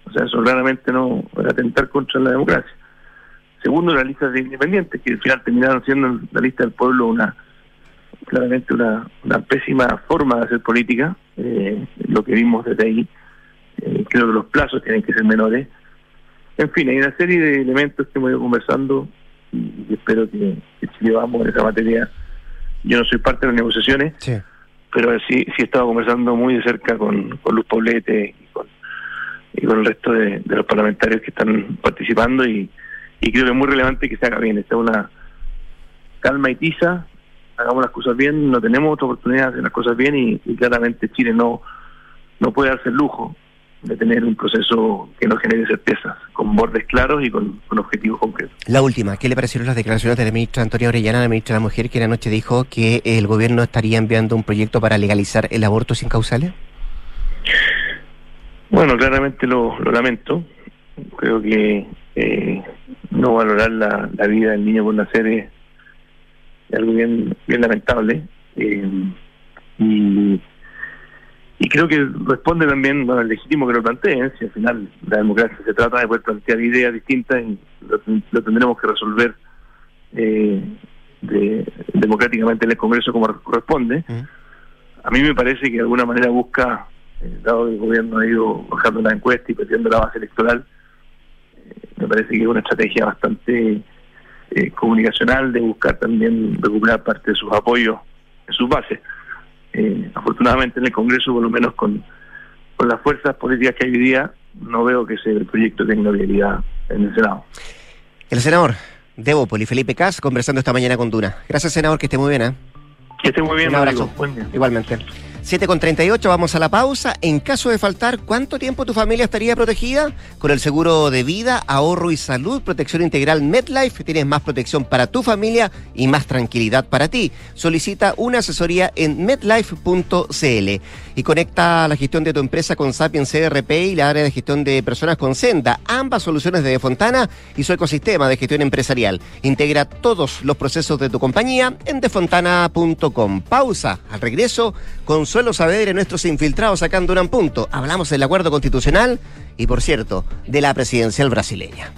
O sea, eso claramente no atentar contra la democracia. Segundo, las listas de independientes, que al final terminaron siendo la lista del pueblo una claramente una, una pésima forma de hacer política, eh, lo que vimos desde ahí. Eh, creo que los plazos tienen que ser menores. En fin, hay una serie de elementos que hemos ido conversando y, y espero que, que, llevamos en esa materia. Yo no soy parte de las negociaciones, sí. pero sí, sí he estado conversando muy de cerca con, con Luz Poblete y con, y con el resto de, de los parlamentarios que están participando y, y creo que es muy relevante que se haga bien. Esta es una calma y tiza, hagamos las cosas bien, no tenemos otra oportunidad de hacer las cosas bien y, y, claramente Chile no, no puede darse el lujo de tener un proceso que no genere certezas, con bordes claros y con, con, objetivos concretos. La última, ¿qué le parecieron las declaraciones de la ministra Antonia Orellana, la ministra de la Mujer, que anoche dijo que el gobierno estaría enviando un proyecto para legalizar el aborto sin causales? Bueno, claramente lo, lo lamento. Creo que eh, no valorar la, la, vida del niño por nacer es algo bien, bien lamentable. Eh, y, y, creo que responde también bueno, al legítimo que lo planteen. Si al final la democracia se trata de poder plantear ideas distintas y lo, lo tendremos que resolver eh, de, democráticamente en el Congreso como corresponde. Mm. A mí me parece que de alguna manera busca, eh, dado que el gobierno ha ido bajando la encuesta y perdiendo la base electoral, me parece que es una estrategia bastante eh, comunicacional de buscar también recuperar parte de sus apoyos en sus bases. Eh, afortunadamente en el Congreso, por lo menos con, con las fuerzas políticas que hay hoy día, no veo que ese proyecto tenga viabilidad en el Senado. El senador Débopoli, Felipe Cas, conversando esta mañana con Duna. Gracias, senador, que esté muy bien. ¿eh? Que esté muy bien, Un abrazo. Buen día. Igualmente. 7 con 38, vamos a la pausa. En caso de faltar, ¿cuánto tiempo tu familia estaría protegida? Con el seguro de vida, ahorro y salud, protección integral MedLife, tienes más protección para tu familia y más tranquilidad para ti. Solicita una asesoría en medlife.cl y conecta la gestión de tu empresa con Sapiens CRP y la área de gestión de personas con Senda, ambas soluciones de Defontana y su ecosistema de gestión empresarial. Integra todos los procesos de tu compañía en defontana.com. Pausa. Al regreso, Consuelo Saavedra y nuestros infiltrados sacando un punto. Hablamos del acuerdo constitucional y, por cierto, de la presidencial brasileña.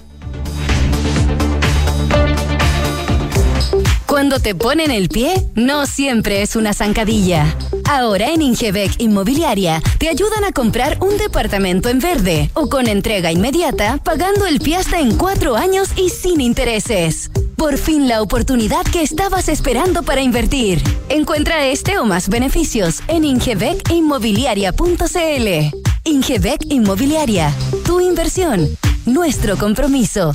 Cuando te ponen el pie, no siempre es una zancadilla. Ahora en Ingebec Inmobiliaria te ayudan a comprar un departamento en verde o con entrega inmediata, pagando el pie hasta en cuatro años y sin intereses. Por fin la oportunidad que estabas esperando para invertir. Encuentra este o más beneficios en ingebecinmobiliaria.cl. Ingebec Inmobiliaria, tu inversión, nuestro compromiso.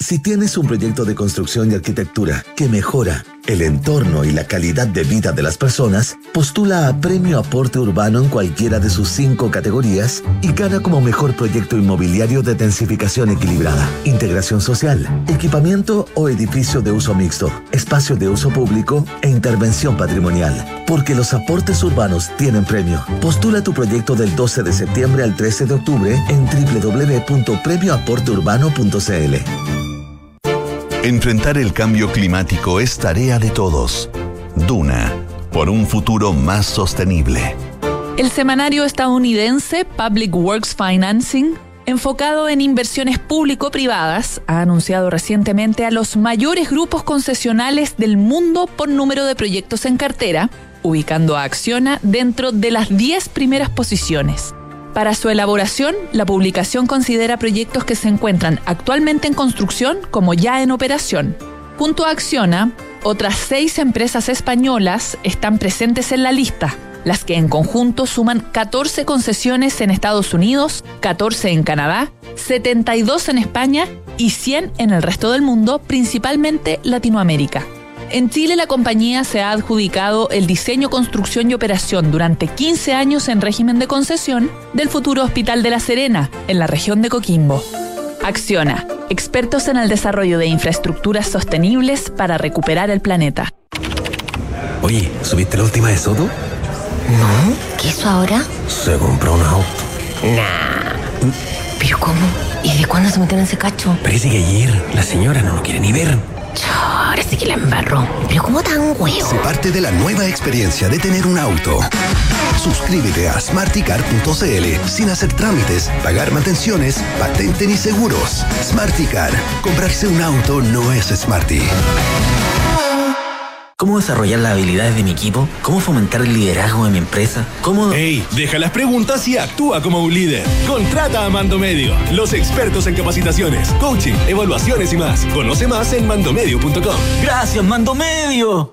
Si tienes un proyecto de construcción y arquitectura que mejora el entorno y la calidad de vida de las personas, postula a Premio Aporte Urbano en cualquiera de sus cinco categorías y gana como mejor proyecto inmobiliario de densificación equilibrada, integración social, equipamiento o edificio de uso mixto, espacio de uso público e intervención patrimonial. Porque los aportes urbanos tienen premio. Postula tu proyecto del 12 de septiembre al 13 de octubre en www.premioaporteurbano.cl. Enfrentar el cambio climático es tarea de todos. Duna, por un futuro más sostenible. El semanario estadounidense Public Works Financing, enfocado en inversiones público-privadas, ha anunciado recientemente a los mayores grupos concesionales del mundo por número de proyectos en cartera, ubicando a Acciona dentro de las 10 primeras posiciones. Para su elaboración, la publicación considera proyectos que se encuentran actualmente en construcción como ya en operación. Junto a Acciona, otras seis empresas españolas están presentes en la lista, las que en conjunto suman 14 concesiones en Estados Unidos, 14 en Canadá, 72 en España y 100 en el resto del mundo, principalmente Latinoamérica. En Chile la compañía se ha adjudicado el diseño, construcción y operación durante 15 años en régimen de concesión del futuro Hospital de La Serena, en la región de Coquimbo. Acciona, expertos en el desarrollo de infraestructuras sostenibles para recuperar el planeta. Oye, ¿subiste la última de Soto? No, ¿qué hizo ahora? Se compró un auto. Nah. ¿Pero cómo? ¿Y de cuándo se metieron en ese cacho? Parece que ayer la señora no lo quiere ni ver. Ahora sí que la embarró. Pero ¿cómo tan huevo? Se parte de la nueva experiencia de tener un auto. Suscríbete a smarticar.cl sin hacer trámites, pagar mantenciones, patente ni seguros. Smarticar. Comprarse un auto no es smarty. ¿Cómo desarrollar las habilidades de mi equipo? ¿Cómo fomentar el liderazgo de mi empresa? ¿Cómo...? ¡Ey! Deja las preguntas y actúa como un líder. Contrata a Mando Medio, los expertos en capacitaciones, coaching, evaluaciones y más. Conoce más en mandomedio.com. ¡Gracias, Mando Medio!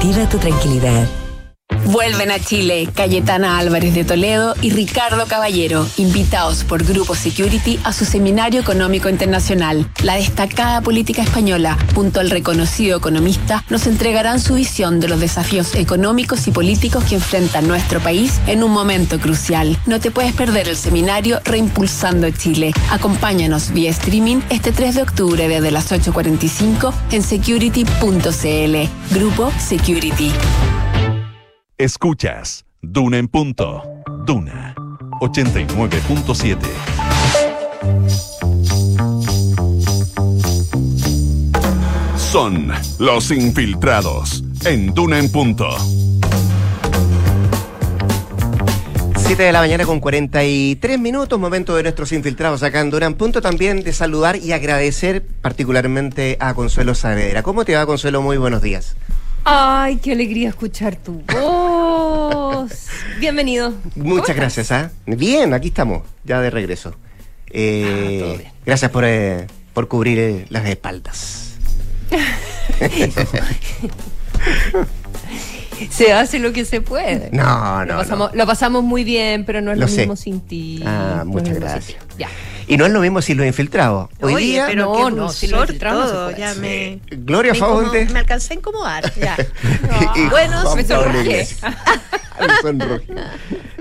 tu tranquilidad. Vuelven a Chile Cayetana Álvarez de Toledo y Ricardo Caballero, invitados por Grupo Security a su seminario económico internacional. La destacada política española, junto al reconocido economista, nos entregarán su visión de los desafíos económicos y políticos que enfrenta nuestro país en un momento crucial. No te puedes perder el seminario Reimpulsando Chile. Acompáñanos vía streaming este 3 de octubre desde las 8.45 en security.cl. Grupo Security. Escuchas Duna en punto. Duna 89.7. Son los infiltrados en Duna en Punto. 7 de la mañana con 43 minutos, momento de nuestros infiltrados acá en Durán. Punto también de saludar y agradecer particularmente a Consuelo Saavedra. ¿Cómo te va, Consuelo? Muy buenos días. Ay, qué alegría escuchar tu voz. *laughs* Bienvenido. Muchas gracias, ¿ah? Bien, aquí estamos, ya de regreso. Eh, Gracias por, eh, por cubrir eh, las espaldas. *laughs* se hace lo que se puede. No, no. Lo pasamos, lo pasamos muy bien, pero no es lo, Lo sé. mismo sin ti. Ah, muchas gracias. Ya. Y no es lo mismo si lo he infiltrado. Hoy Oye, día, pero no, no, si lo dulzor infiltramos no se todo, puede. ya me, Gloria me me alcancé a incomodar. Ya. *laughs* Y bueno, me *laughs* sonrojé.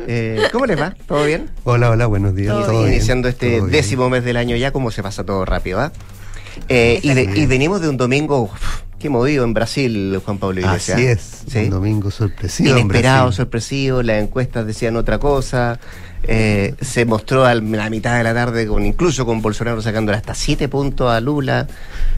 Eh, ¿Cómo les va? ¿Todo bien? Hola, hola, buenos días. Todo Todo bien. bien, Iniciando este todo bien. décimo mes del año ya, como se pasa todo rápido, ¿ah? Eh, y, de- y venimos de un domingo uf, qué movido en Brasil, Juan Pablo Iglesias. Así es, ¿Sí? un domingo sorpresivo. Inesperado, sorpresivo, las encuestas decían otra cosa. Eh, se mostró a la mitad de la tarde con incluso con Bolsonaro sacándole hasta siete puntos a Lula.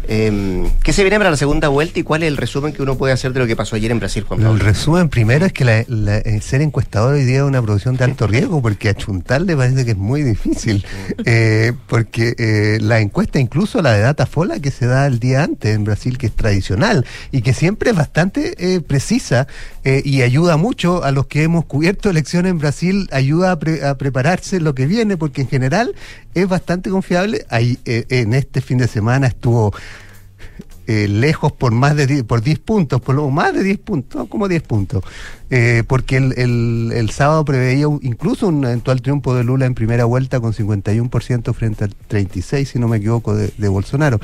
Eh, ¿Qué se viene para la segunda vuelta y cuál es el resumen que uno puede hacer de lo que pasó ayer en Brasil, Juan El Pablo? resumen primero es que la- la- eh, ser encuestador hoy día es una producción de alto riesgo porque achuntarle parece que es muy difícil. Eh, porque eh, la encuesta, incluso la de Datafola que se da el día antes en Brasil, que es tradicional y que siempre es bastante precisa y ayuda mucho a los que hemos cubierto elecciones en Brasil, ayuda a, pre- a prepararse lo que viene porque en general es bastante confiable. Ahí, eh, en este fin de semana estuvo eh, lejos por más de 10, por 10 puntos, por lo más de 10 puntos, como 10 puntos, Eh, porque el, el- el sábado preveía incluso un eventual triunfo de Lula en primera vuelta con 51% frente al 36, si no me equivoco, de Bolsonaro.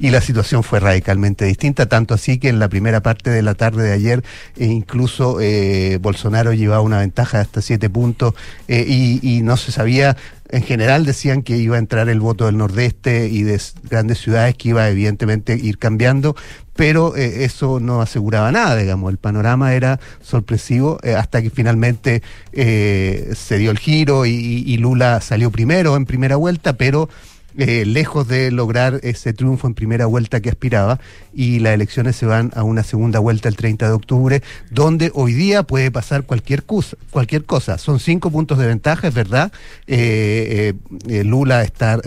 Y la situación fue radicalmente distinta, tanto así que en la primera parte de la tarde de ayer eh, incluso eh, Bolsonaro llevaba una ventaja de hasta 7 puntos eh, y, no se sabía en general decían que iba a entrar el voto del nordeste y de grandes ciudades que iba evidentemente ir cambiando, pero eh, eso no aseguraba nada, digamos, el panorama era sorpresivo hasta que finalmente eh, se dio el giro y Lula salió primero en primera vuelta, pero eh, lejos de lograr ese triunfo en primera vuelta que aspiraba y las elecciones se van a una segunda vuelta el 30 de octubre, donde hoy día puede pasar cualquier cosa. Cualquier cosa. Son cinco puntos de ventaja, es verdad. Eh, eh, Lula está,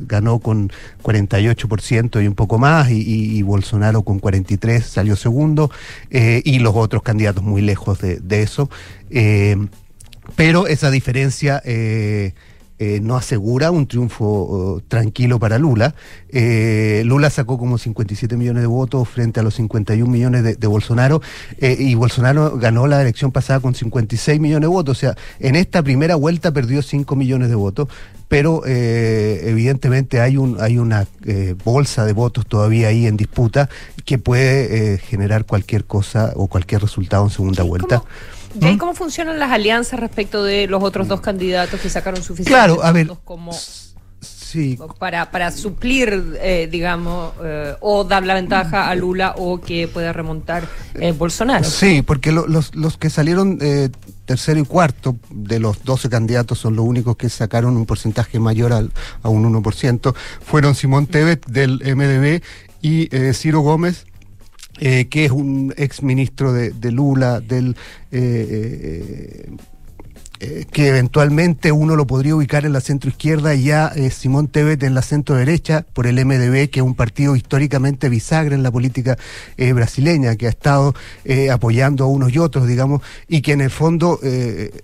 ganó con 48% y un poco más, y, Bolsonaro con 43 salió segundo, y los otros candidatos muy lejos de, eso. Pero esa diferencia eh, no asegura un triunfo oh, tranquilo para Lula. Eh, Lula sacó como 57 millones de votos frente a los 51 millones de, de Bolsonaro eh, y Bolsonaro ganó la elección pasada con 56 millones de votos. O sea, en esta primera vuelta perdió 5 millones de votos. Pero eh, evidentemente hay un hay una bolsa de votos todavía ahí en disputa que puede generar cualquier cosa o cualquier resultado en segunda vuelta. ¿Y ahí cómo funcionan las alianzas respecto de los otros dos candidatos que sacaron suficientes Claro, a ver, votos como sí. para, para suplir, eh, digamos, eh, o dar la ventaja a Lula o que pueda remontar eh, Bolsonaro? Sí, porque lo- los, los que salieron eh, tercero y cuarto de los 12 candidatos son los únicos que sacaron un porcentaje mayor al, a un 1%. Fueron Simón Tebet del MDB y eh, Ciro Gómez. Eh, que es un ex ministro de, Lula, del eh, eh, que eventualmente uno lo podría ubicar en la centro izquierda y ya eh, Simón Tebet en la centro derecha por el MDB, que es un partido históricamente bisagra en la política eh, brasileña, que ha estado eh, apoyando a unos y otros, digamos, y que en el fondo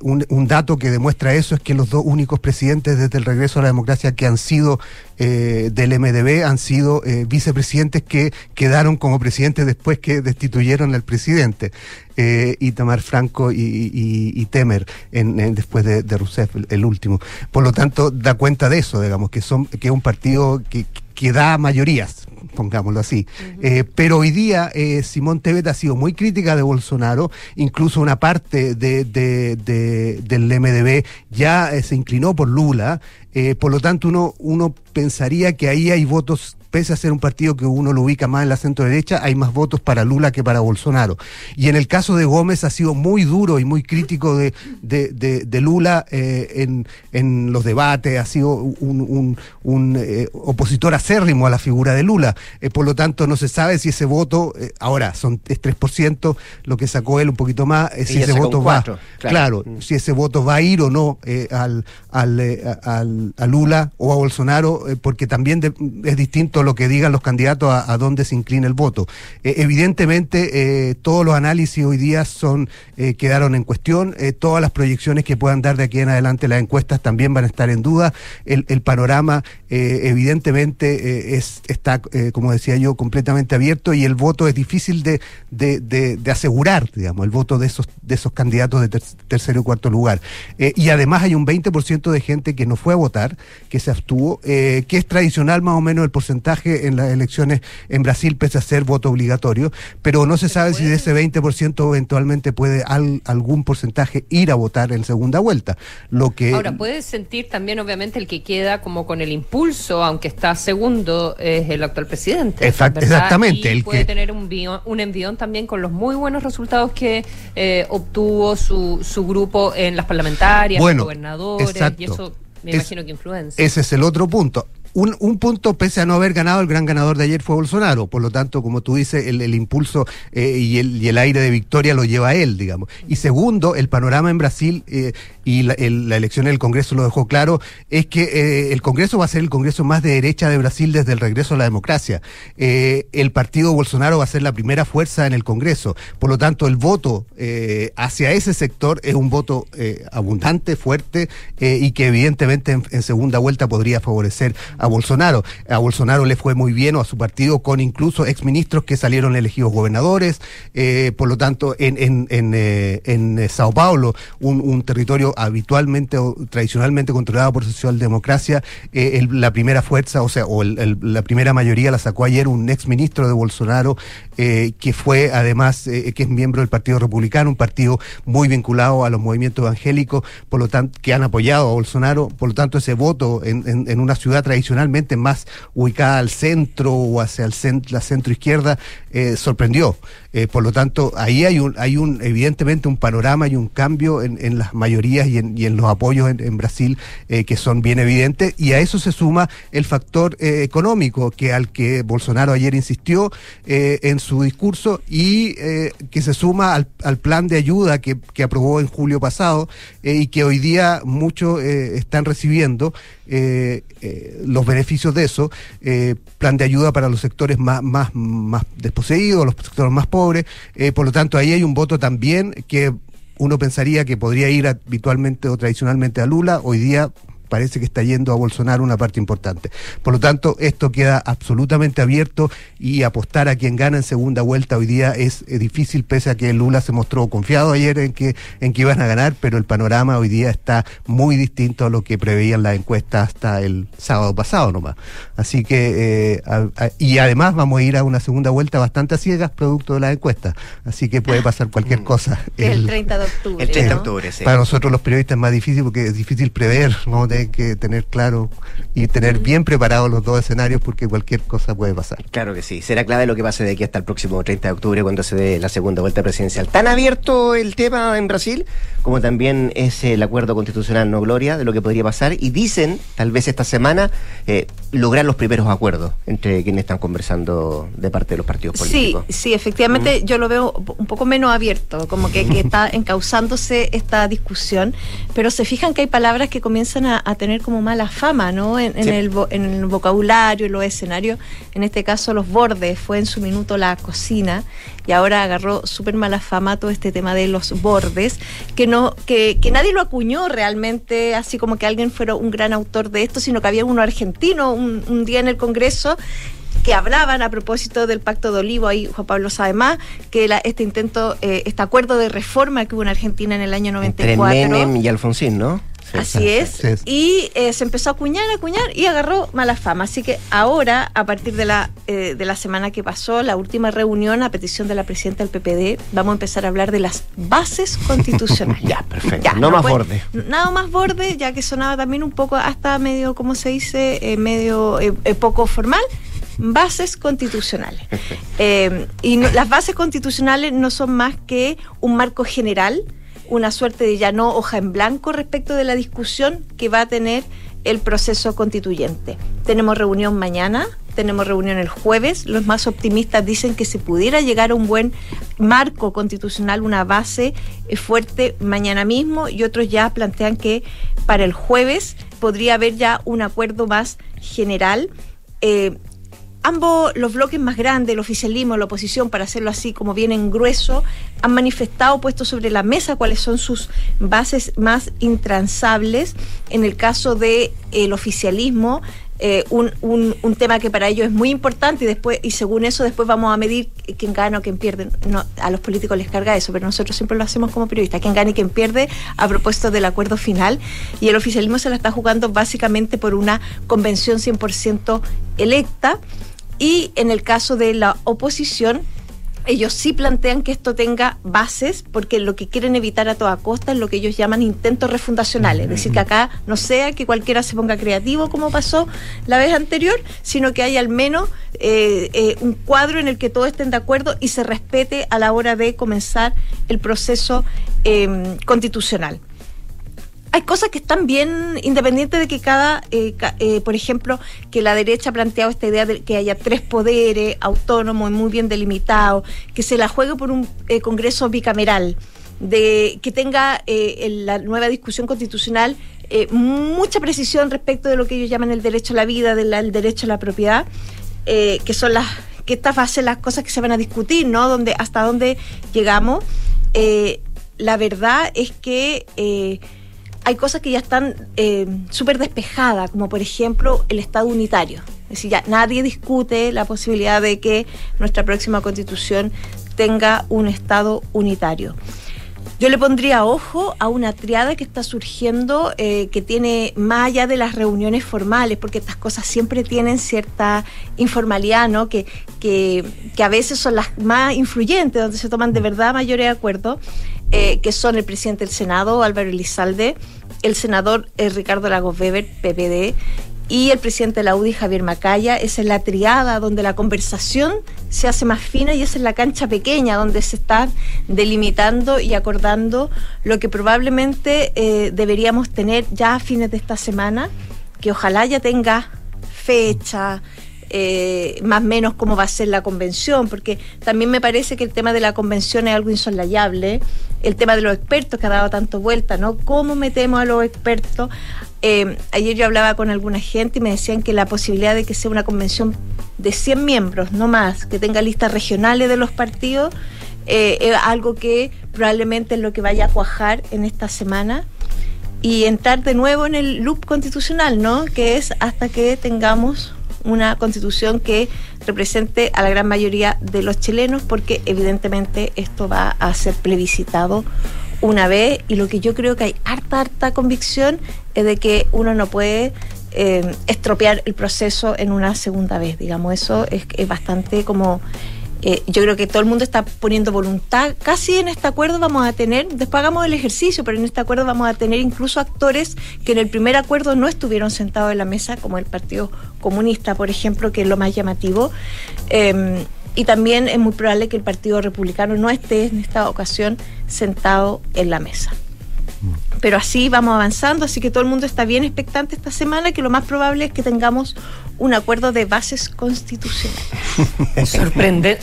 un, un dato que demuestra eso es que los dos únicos presidentes desde el regreso a la democracia que han sido del MDB han sido vicepresidentes que quedaron como presidentes después que destituyeron al presidente, eh, Itamar Franco y, y- y Temer, en, en- después de, de Rousseff, el, el último. Por lo tanto, da cuenta de eso, digamos, que son que es un partido que, que da mayorías, pongámoslo así. Eh, pero hoy día eh, Simón Tebet ha sido muy crítica de Bolsonaro, incluso una parte de, de- de- del MDB ya eh, se inclinó por Lula, por lo tanto uno, uno pensaría que ahí hay votos pese a ser un partido que uno lo ubica más en la centro derecha, hay más votos para Lula que para Bolsonaro. Y en el caso de Gómez ha sido muy duro y muy crítico de, de, de- de Lula eh, en, en los debates, ha sido un, un- un, eh, opositor acérrimo a la figura de Lula. Eh, por lo tanto, no se sabe si ese voto, ahora son es 3%, lo que sacó él un poquito más, si ese voto va. Claro, claro. si ese voto va a ir o no al, al, al- a Lula o a Bolsonaro, porque también es distinto lo que digan los candidatos a, dónde se inclina el voto. Eh, evidentemente, eh, todos los análisis hoy día son eh, quedaron en cuestión, todas las proyecciones que puedan dar de aquí en adelante las encuestas también van a estar en duda. El, panorama, evidentemente, es, está, como decía yo, completamente abierto y el voto es difícil de, de, asegurar, digamos, el voto de esos, de esos candidatos de ter- tercero y cuarto lugar. Y además hay un 20% de gente que no fue a votar, que se abstuvo, que es tradicional más o menos el porcentaje en las elecciones en Brasil, pese a ser voto obligatorio, pero no se sabe si de ese 20% eventualmente puede al- algún porcentaje ir a votar en segunda vuelta. Lo que Ahora, puedes sentir también, obviamente, el que queda como con el impulso, aunque está segundo, es el actual presidente. Exact- ¿verdad? exactamente, Y el puede que- tener un, envión- un envión también con los muy buenos resultados que eh, obtuvo su, su grupo en las parlamentarias, Bueno, los gobernadores, exacto. y eso me Es- imagino que influencia. Ese es el otro punto. Un, un punto, pese a no haber ganado, el gran ganador de ayer fue Bolsonaro. Por lo tanto, como tú dices, el, el impulso eh, y, el, el aire de victoria lo lleva a él, digamos. Y segundo, el panorama en Brasil eh, y la, el- elección del Congreso lo dejó claro, es que eh, el Congreso va a ser el Congreso más de derecha de Brasil desde el regreso a la democracia. El partido Bolsonaro va a ser la primera fuerza en el Congreso. Por lo tanto, el voto hacia ese sector es un voto abundante, fuerte y que evidentemente en, en segunda vuelta podría favorecer a Bolsonaro. A Bolsonaro le fue muy bien o a su partido con incluso exministros que salieron elegidos gobernadores. eh, por lo tanto, en, en, en, eh, eh, Sao Paulo, un, territorio habitualmente o tradicionalmente controlado por socialdemocracia, eh, el- la primera fuerza, o sea, o la primera mayoría la sacó ayer un exministro de Bolsonaro, que fue además, que es miembro del Partido Republicano, un partido muy vinculado a los movimientos evangélicos, por lo tanto, que han apoyado a Bolsonaro, por lo tanto, ese voto en, en- una ciudad tradicionalmente más ubicada al centro o hacia el cent- la centro izquierda, eh, sorprendió. Eh, por lo tanto, ahí hay un, hay un, evidentemente un panorama y un cambio en, las mayorías y en, y en los apoyos en, Brasil eh, que son bien evidentes, y a eso se suma el factor económico, que al que Bolsonaro ayer insistió en su discurso, y que se suma al, al plan de ayuda que, que aprobó en julio pasado, y que hoy día muchos están recibiendo eh, los beneficios de eso, eh, plan de ayuda para los sectores más, más, más desposeídos, los sectores más pobres, eh, por lo tanto ahí hay un voto también que uno pensaría que podría ir habitualmente o tradicionalmente a Lula, hoy día parece que está yendo a Bolsonaro una parte importante. Por lo tanto, esto queda absolutamente abierto y apostar a quien gana en segunda vuelta hoy día es, eh, difícil, pese a que Lula se mostró confiado ayer en que, en que iban a ganar, pero el panorama hoy día está muy distinto a lo que preveían las encuestas hasta el sábado pasado nomás. Así que, eh, a- a- y además vamos a ir a una segunda vuelta bastante a ciegas, producto de las encuestas. Así que puede pasar cualquier cosa. Que es el 30 de octubre. El 30 de ¿no? octubre, sí. Para nosotros los periodistas es más difícil porque es difícil prever, vamos a tener que tener claro y tener bien preparados los dos escenarios porque cualquier cosa puede pasar. Claro que sí, será clave lo que pase de aquí hasta el próximo 30 de octubre cuando se dé la segunda vuelta presidencial. Tan abierto el tema en Brasil como también es el acuerdo constitucional no gloria de lo que podría pasar y dicen, tal vez esta semana, eh, lograr los primeros acuerdos entre quienes están conversando de parte de los partidos Sí, políticos. sí, efectivamente yo lo veo un poco menos abierto, como que, que *laughs* está encauzándose esta discusión, pero se fijan que hay palabras que comienzan a, a tener como mala fama, ¿no? En, en Sí. el, en el vocabulario, en los escenarios, en este caso los bordes, fue en su minuto la cocina y ahora agarró súper mala fama todo este tema de los bordes, que no, que, que nadie lo acuñó realmente, así como que alguien fuera un gran autor de esto, sino que había uno argentino un, un día en el Congreso que hablaban a propósito del Pacto de Olivo, ahí Juan Pablo sabe más, que la- este intento, eh, este acuerdo de reforma que hubo en Argentina en el año Entre 94. Menem y Alfonsín, ¿no? Así es. Y eh, se empezó a acuñar, a acuñar y agarró mala fama. Así que ahora, a partir de la, eh, de la semana que pasó, la última reunión a petición de la presidenta del PPD, vamos a empezar a hablar de las bases *laughs* constitucionales. ya, perfecto. no, más borde. Nada más borde, ya que sonaba también un poco hasta medio, ¿cómo se dice? Eh, medio poco formal bases constitucionales. *laughs* y las bases constitucionales no son más que un marco general una suerte de ya no hoja en blanco respecto de la discusión que va a tener el proceso constituyente. Tenemos reunión mañana, tenemos reunión el jueves. Los más optimistas dicen que se pudiera llegar a un buen marco constitucional, una base eh, fuerte mañana mismo y otros ya plantean que para el jueves podría haber ya un acuerdo más general. Eh, ambos los bloques más grandes, el oficialismo, la oposición, para hacerlo así como bien en grueso, han manifestado, puesto sobre la mesa cuáles son sus bases más intransables. En el caso del el oficialismo, eh, un, un, tema que para ellos es muy importante y después y según eso después vamos a medir quién gana o quién pierde. No, a los políticos les carga eso, pero nosotros siempre lo hacemos como periodistas, quién gana y quién pierde a propósito del acuerdo final. Y el oficialismo se la está jugando básicamente por una convención 100% electa. Y en el caso de la oposición, ellos sí plantean que esto tenga bases, porque lo que quieren evitar a toda costa es lo que ellos llaman intentos refundacionales. Es decir, que acá no sea que cualquiera se ponga creativo como pasó la vez anterior, sino que haya al menos eh, eh, un cuadro en el que todos estén de acuerdo y se respete a la hora de comenzar el proceso eh, constitucional hay cosas que están bien independientes de que cada, eh, eh, por ejemplo, que la derecha ha planteado esta idea de que haya tres poderes autónomos y muy bien delimitados, que se la juegue por un eh, Congreso bicameral, de que tenga en la nueva discusión constitucional mucha precisión respecto de lo que ellos llaman el derecho a la vida, del el derecho a la propiedad, que son las que estas van las cosas que se van a discutir, ¿no? Donde, hasta dónde llegamos. la verdad es que hay cosas que ya están eh, súper despejadas, como por ejemplo el Estado unitario. Es decir, ya nadie discute la posibilidad de que nuestra próxima constitución tenga un Estado unitario. Yo le pondría ojo a una triada que está surgiendo, eh, que tiene más allá de las reuniones formales, porque estas cosas siempre tienen cierta informalidad, ¿no? Que, que, que a veces son las más influyentes, donde se toman de verdad mayores acuerdos, eh, que son el presidente del Senado, Álvaro Elizalde, el senador eh, Ricardo Lagos Weber, PPD, y el presidente de la UDI, Javier Macaya. Esa es la triada donde la conversación se hace más fina y esa es la cancha pequeña donde se está delimitando y acordando lo que probablemente eh, deberíamos tener ya a fines de esta semana, que ojalá ya tenga fecha, eh, más o menos cómo va a ser la convención, porque también me parece que el tema de la convención es algo insolayable, el tema de los expertos que ha dado tanto vuelta, ¿no? ¿Cómo metemos a los expertos? Eh, ayer yo hablaba con alguna gente y me decían que la posibilidad de que sea una convención de 100 miembros, no más, que tenga listas regionales de los partidos, eh, es algo que probablemente es lo que vaya a cuajar en esta semana y entrar de nuevo en el loop constitucional, ¿no? Que es hasta que tengamos una constitución que represente a la gran mayoría de los chilenos, porque evidentemente esto va a ser plebiscitado una vez y lo que yo creo que hay harta, harta convicción es de que uno no puede eh, estropear el proceso en una segunda vez, digamos, eso es, es bastante como eh, yo creo que todo el mundo está poniendo voluntad. Casi en este acuerdo vamos a tener, después hagamos el ejercicio, pero en este acuerdo vamos a tener incluso actores que en el primer acuerdo no estuvieron sentados en la mesa, como el Partido Comunista, por ejemplo, que es lo más llamativo. Em, y también es muy probable que el Partido Republicano no esté en esta ocasión sentado en la mesa. Pero así vamos avanzando, así que todo el mundo está bien expectante esta semana, que lo más probable es que tengamos un acuerdo de bases constitucionales.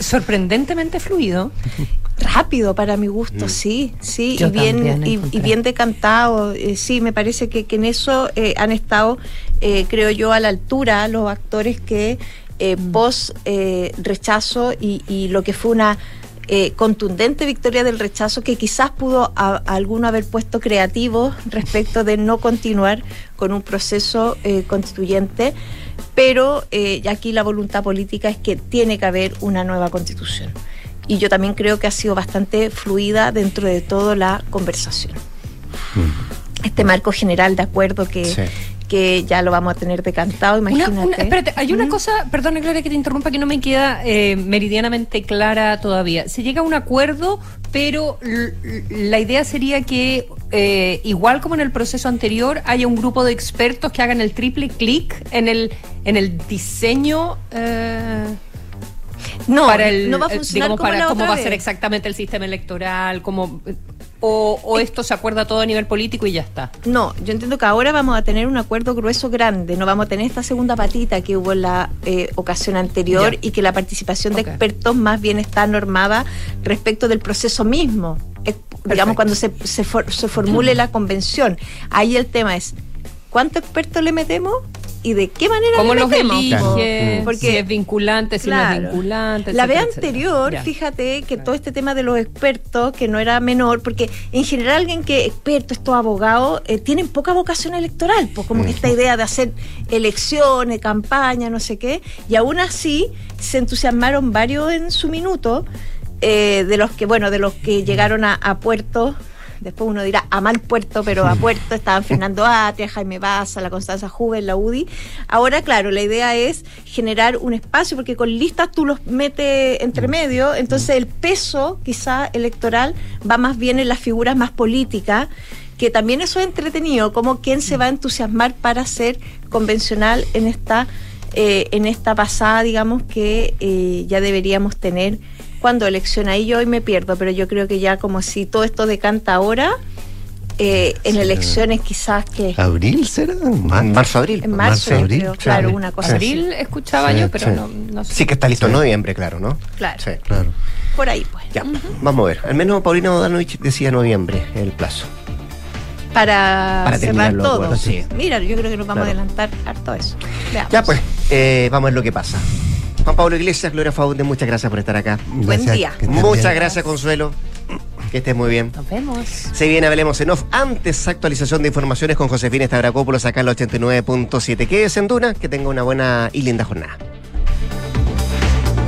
*laughs* sorprendentemente fluido. Rápido para mi gusto, mm. sí, sí, y bien, y, bien decantado. Eh, sí, me parece que, en eso eh, han estado, eh, creo yo, a la altura los actores que vos mm. rechazo y lo que fue una eh, contundente victoria del rechazo que quizás pudo a, alguno haber puesto creativo respecto de no continuar con un proceso eh, constituyente, pero eh, aquí la voluntad política es que tiene que haber una nueva constitución. Y yo también creo que ha sido bastante fluida dentro de toda la conversación. este marco general de acuerdo que, Sí. Que ya lo vamos a tener decantado, imagínate. una- espérate, hay una cosa, perdona Gloria que te interrumpa, que no me queda eh, meridianamente clara todavía. Se llega a un acuerdo, pero la idea sería que, eh, igual como en el proceso anterior, haya un grupo de expertos que hagan el triple clic en el, en el diseño. eh, No, para el, no va a funcionar digamos, como para la cómo otra va a ser exactamente el sistema electoral, cómo, o, o esto se acuerda todo a nivel político y ya está. No, yo entiendo que ahora vamos a tener un acuerdo grueso grande, no vamos a tener esta segunda patita que hubo en la eh, ocasión anterior Ya. y que la participación de expertos más bien está normada respecto del proceso mismo, digamos cuando se, se, for- se formule la convención. Ahí el tema es, ¿cuántos expertos le metemos? ¿Y de qué manera ¿Cómo los metemos? elige? Porque si es vinculante, si no es vinculante. La vez etcétera, anterior, Ya. fíjate que todo este tema de los expertos, que no era menor, porque en general alguien que experto, estos abogados, eh, tienen poca vocación electoral, pues como que esta idea de hacer elecciones, campaña, no sé qué, y aún así se entusiasmaron varios en su minuto, eh, de los que, bueno, de los que llegaron a, a puerto. Después uno dirá a mal puerto, pero a puerto estaban Fernando Atria, Jaime Baza, la Constanza Juven, la UDI. Ahora, claro, la idea es generar un espacio, porque con listas tú los metes entre medio, entonces el peso quizá electoral va más bien en las figuras más políticas, que también eso es entretenido, como quién se va a entusiasmar para ser convencional en esta, eh, en esta pasada, digamos, que eh, ya deberíamos tener cuando elección ahí yo hoy me pierdo, pero yo creo que ya como si todo esto decanta ahora, eh, en elecciones quizás que ¿Abril será? En marzo, abril. en marzo, yo creo, claro, una cosa Abril así. escuchaba Sí, yo, pero sí. no, no sé. Sí, que está listo en noviembre, claro, ¿no? Claro. Sí. Claro. Por ahí, pues. Ya, vamos a ver. Al menos Paulina Bodanovich decía noviembre el plazo. Para, Para terminar cerrar todo. acuerdos, sí. Mira, yo creo que nos vamos Claro. a adelantar harto eso. Veamos. Ya pues, eh, vamos a ver lo que pasa. Juan Pablo Iglesias, Gloria Faunde, muchas gracias por estar acá. Buen día. Muchas bien. gracias, Consuelo. Que estés muy bien. Nos vemos. Se viene Hablemos en Off. Antes, actualización de informaciones con Josefina Stavrakopoulos acá en la 89.7. Quédese en Duna, que tenga una buena y linda jornada.